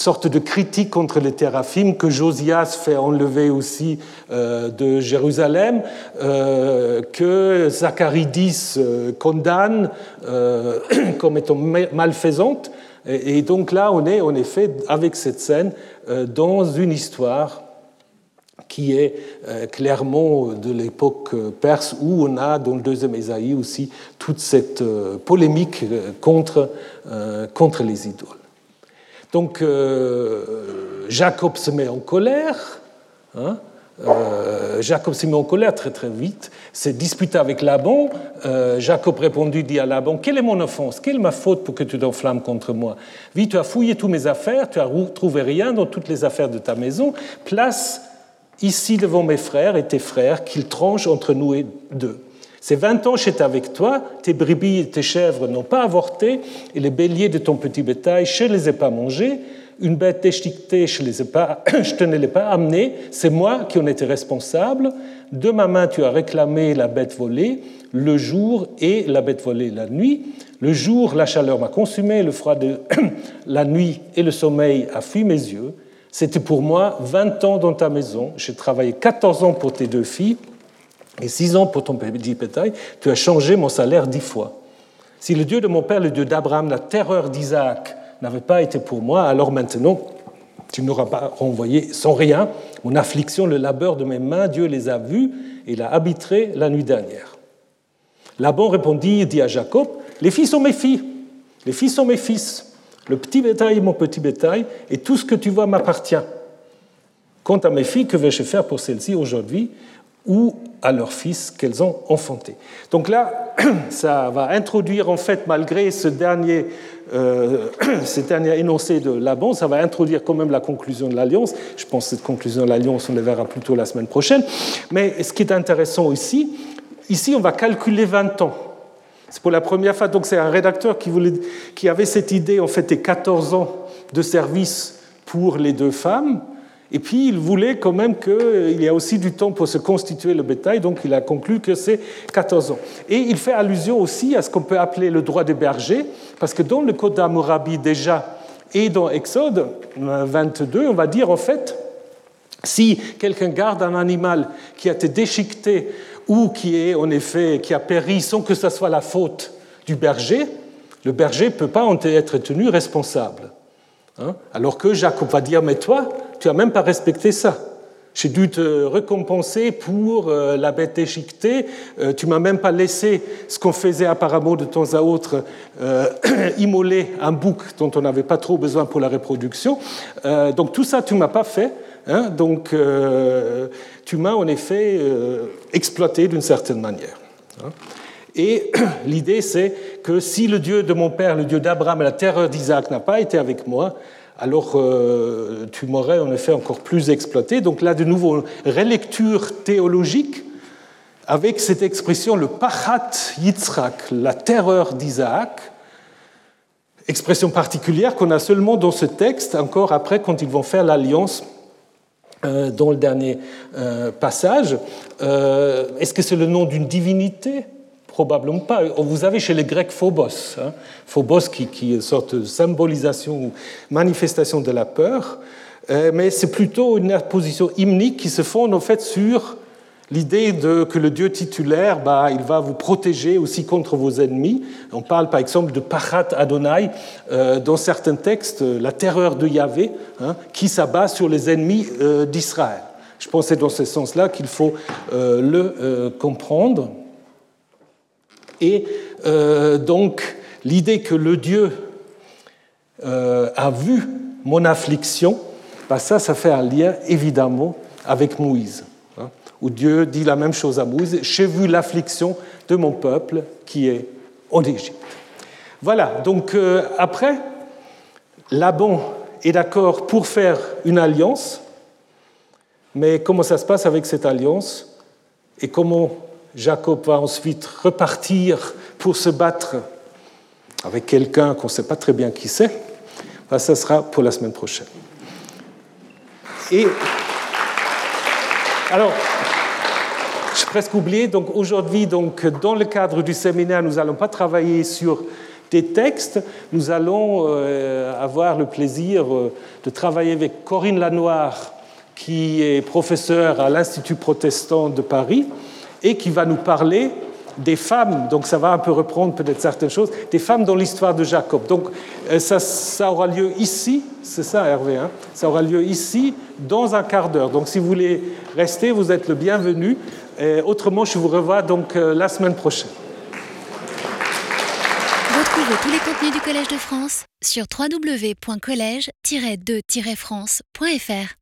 sorte de critique contre les théraphim que Josias fait enlever aussi euh, de Jérusalem, euh, que Zacharidis euh, condamne comme étant malfaisante. Et, donc là, on est en effet, avec cette scène, dans une histoire qui est clairement de l'époque perse, où on a dans le deuxième Ésaïe aussi toute cette polémique contre, contre les idoles. Donc euh, Jacob se met en colère. Hein, euh, Jacob se met en colère très très vite, s'est disputé avec Laban. Euh, Jacob répondit, dit à Laban, quelle est mon offense? Quelle est ma faute pour que tu t'enflammes contre moi? Vis, tu as fouillé toutes mes affaires, tu as trouvé rien dans toutes les affaires de ta maison. Place ici devant mes frères et tes frères qu'ils tranchent entre nous et deux. Ces vingt ans, j'étais avec toi, tes brebis et tes chèvres n'ont pas avorté, et les béliers de ton petit bétail, je ne les ai pas mangés, une bête déchiquetée, je, je te ne l'ai pas amenée, c'est moi qui en étais responsable. De ma main, tu as réclamé la bête volée le jour et la bête volée la nuit. Le jour, la chaleur m'a consumé, le froid de la nuit et le sommeil a fui mes yeux. C'était pour moi 20 ans dans ta maison. J'ai travaillé 14 ans pour tes deux filles et six ans pour ton petit bétail, tu as changé mon salaire dix fois. Si le Dieu de mon père, le Dieu d'Abraham, la terreur d'Isaac n'avait pas été pour moi, alors maintenant, tu n'auras pas renvoyé sans rien mon affliction, le labeur de mes mains, Dieu les a vus et l'a arbitré la nuit dernière. Laban répondit, dit à Jacob, les filles sont mes filles, les filles sont mes fils, le petit bétail est mon petit bétail, et tout ce que tu vois m'appartient. Quant à mes filles, que vais-je faire pour celles-ci aujourd'hui ou à leurs fils qu'elles ont enfantés. Donc là, ça va introduire en fait, malgré ce dernier, euh, dernier énoncé de Laban, ça va introduire quand même la conclusion de l'alliance. Je pense que cette conclusion de l'alliance, on la verra plutôt la semaine prochaine. Mais ce qui est intéressant ici, ici on va calculer 20 ans. C'est pour la première fois, donc c'est un rédacteur qui, voulait, qui avait cette idée en fait des 14 ans de service pour les deux femmes. Et puis il voulait quand même qu'il y ait aussi du temps pour se constituer le bétail, donc il a conclu que c'est 14 ans. Et il fait allusion aussi à ce qu'on peut appeler le droit des bergers, parce que dans le Code d'Amourabi déjà et dans Exode 22, on va dire en fait, si quelqu'un garde un animal qui a été déchiqueté ou qui est en effet qui a péri sans que ce soit la faute du berger, le berger ne peut pas en être tenu responsable. Hein. Alors que Jacob va dire, mais toi, tu n'as même pas respecté ça. J'ai dû te récompenser pour euh, la bête déchiquetée. Euh, tu m'as même pas laissé ce qu'on faisait apparemment de temps à autre, euh, immoler un bouc dont on n'avait pas trop besoin pour la reproduction. donc tout ça, tu m'as pas fait. Hein. donc tu m'as en effet exploité d'une certaine manière. Hein. Et l'idée, c'est que si le Dieu de mon père, le Dieu d'Abraham et la terreur d'Isaac n'a pas été avec moi, alors euh, tu m'aurais en effet encore plus exploité. Donc là, de nouveau, relecture théologique avec cette expression, le pachat Yitzhak, la terreur d'Isaac, expression particulière qu'on a seulement dans ce texte, encore après, quand ils vont faire l'alliance euh, dans le dernier euh, passage. Est-ce que c'est le nom d'une divinité? Probablement pas. Vous avez chez les Grecs Phobos, hein. Phobos qui, qui, est une sorte de symbolisation ou manifestation de la peur, euh, mais c'est plutôt une position hymnique qui se fonde en fait sur l'idée de, que le Dieu titulaire, bah, il va vous protéger aussi contre vos ennemis. On parle par exemple de Pachat Adonai euh, dans certains textes, la terreur de Yahvé, hein, qui s'abat sur les ennemis euh, d'Israël. Je pense que c'est dans ce sens-là qu'il faut le comprendre. Et euh, donc, l'idée que le Dieu euh, a vu mon affliction bah, ça, ça fait un lien évidemment avec Moïse, hein, où Dieu dit la même chose à Moïse, j'ai vu l'affliction de mon peuple qui est en Égypte. Voilà, donc euh, après, Laban est d'accord pour faire une alliance, mais comment ça se passe avec cette alliance et comment Jacob va ensuite repartir pour se battre avec quelqu'un qu'on ne sait pas très bien qui c'est, ça sera pour la semaine prochaine. Et alors, j'ai presque oublié, donc aujourd'hui, donc, dans le cadre du séminaire, nous n'allons pas travailler sur des textes, nous allons euh, avoir le plaisir euh, de travailler avec Corinne Lanoire, qui est professeure à l'Institut protestant de Paris et qui va nous parler des femmes, donc ça va un peu reprendre peut-être certaines choses, des femmes dans l'histoire de Jacob. Donc euh, ça, ça aura lieu ici, c'est ça Hervé, hein? Ça aura lieu ici dans un quart d'heure. Donc si vous voulez rester, vous êtes le bienvenu. Et autrement, je vous revois donc la semaine prochaine. Retrouvez tous les contenus du Collège de France sur www.colège-2-france.fr.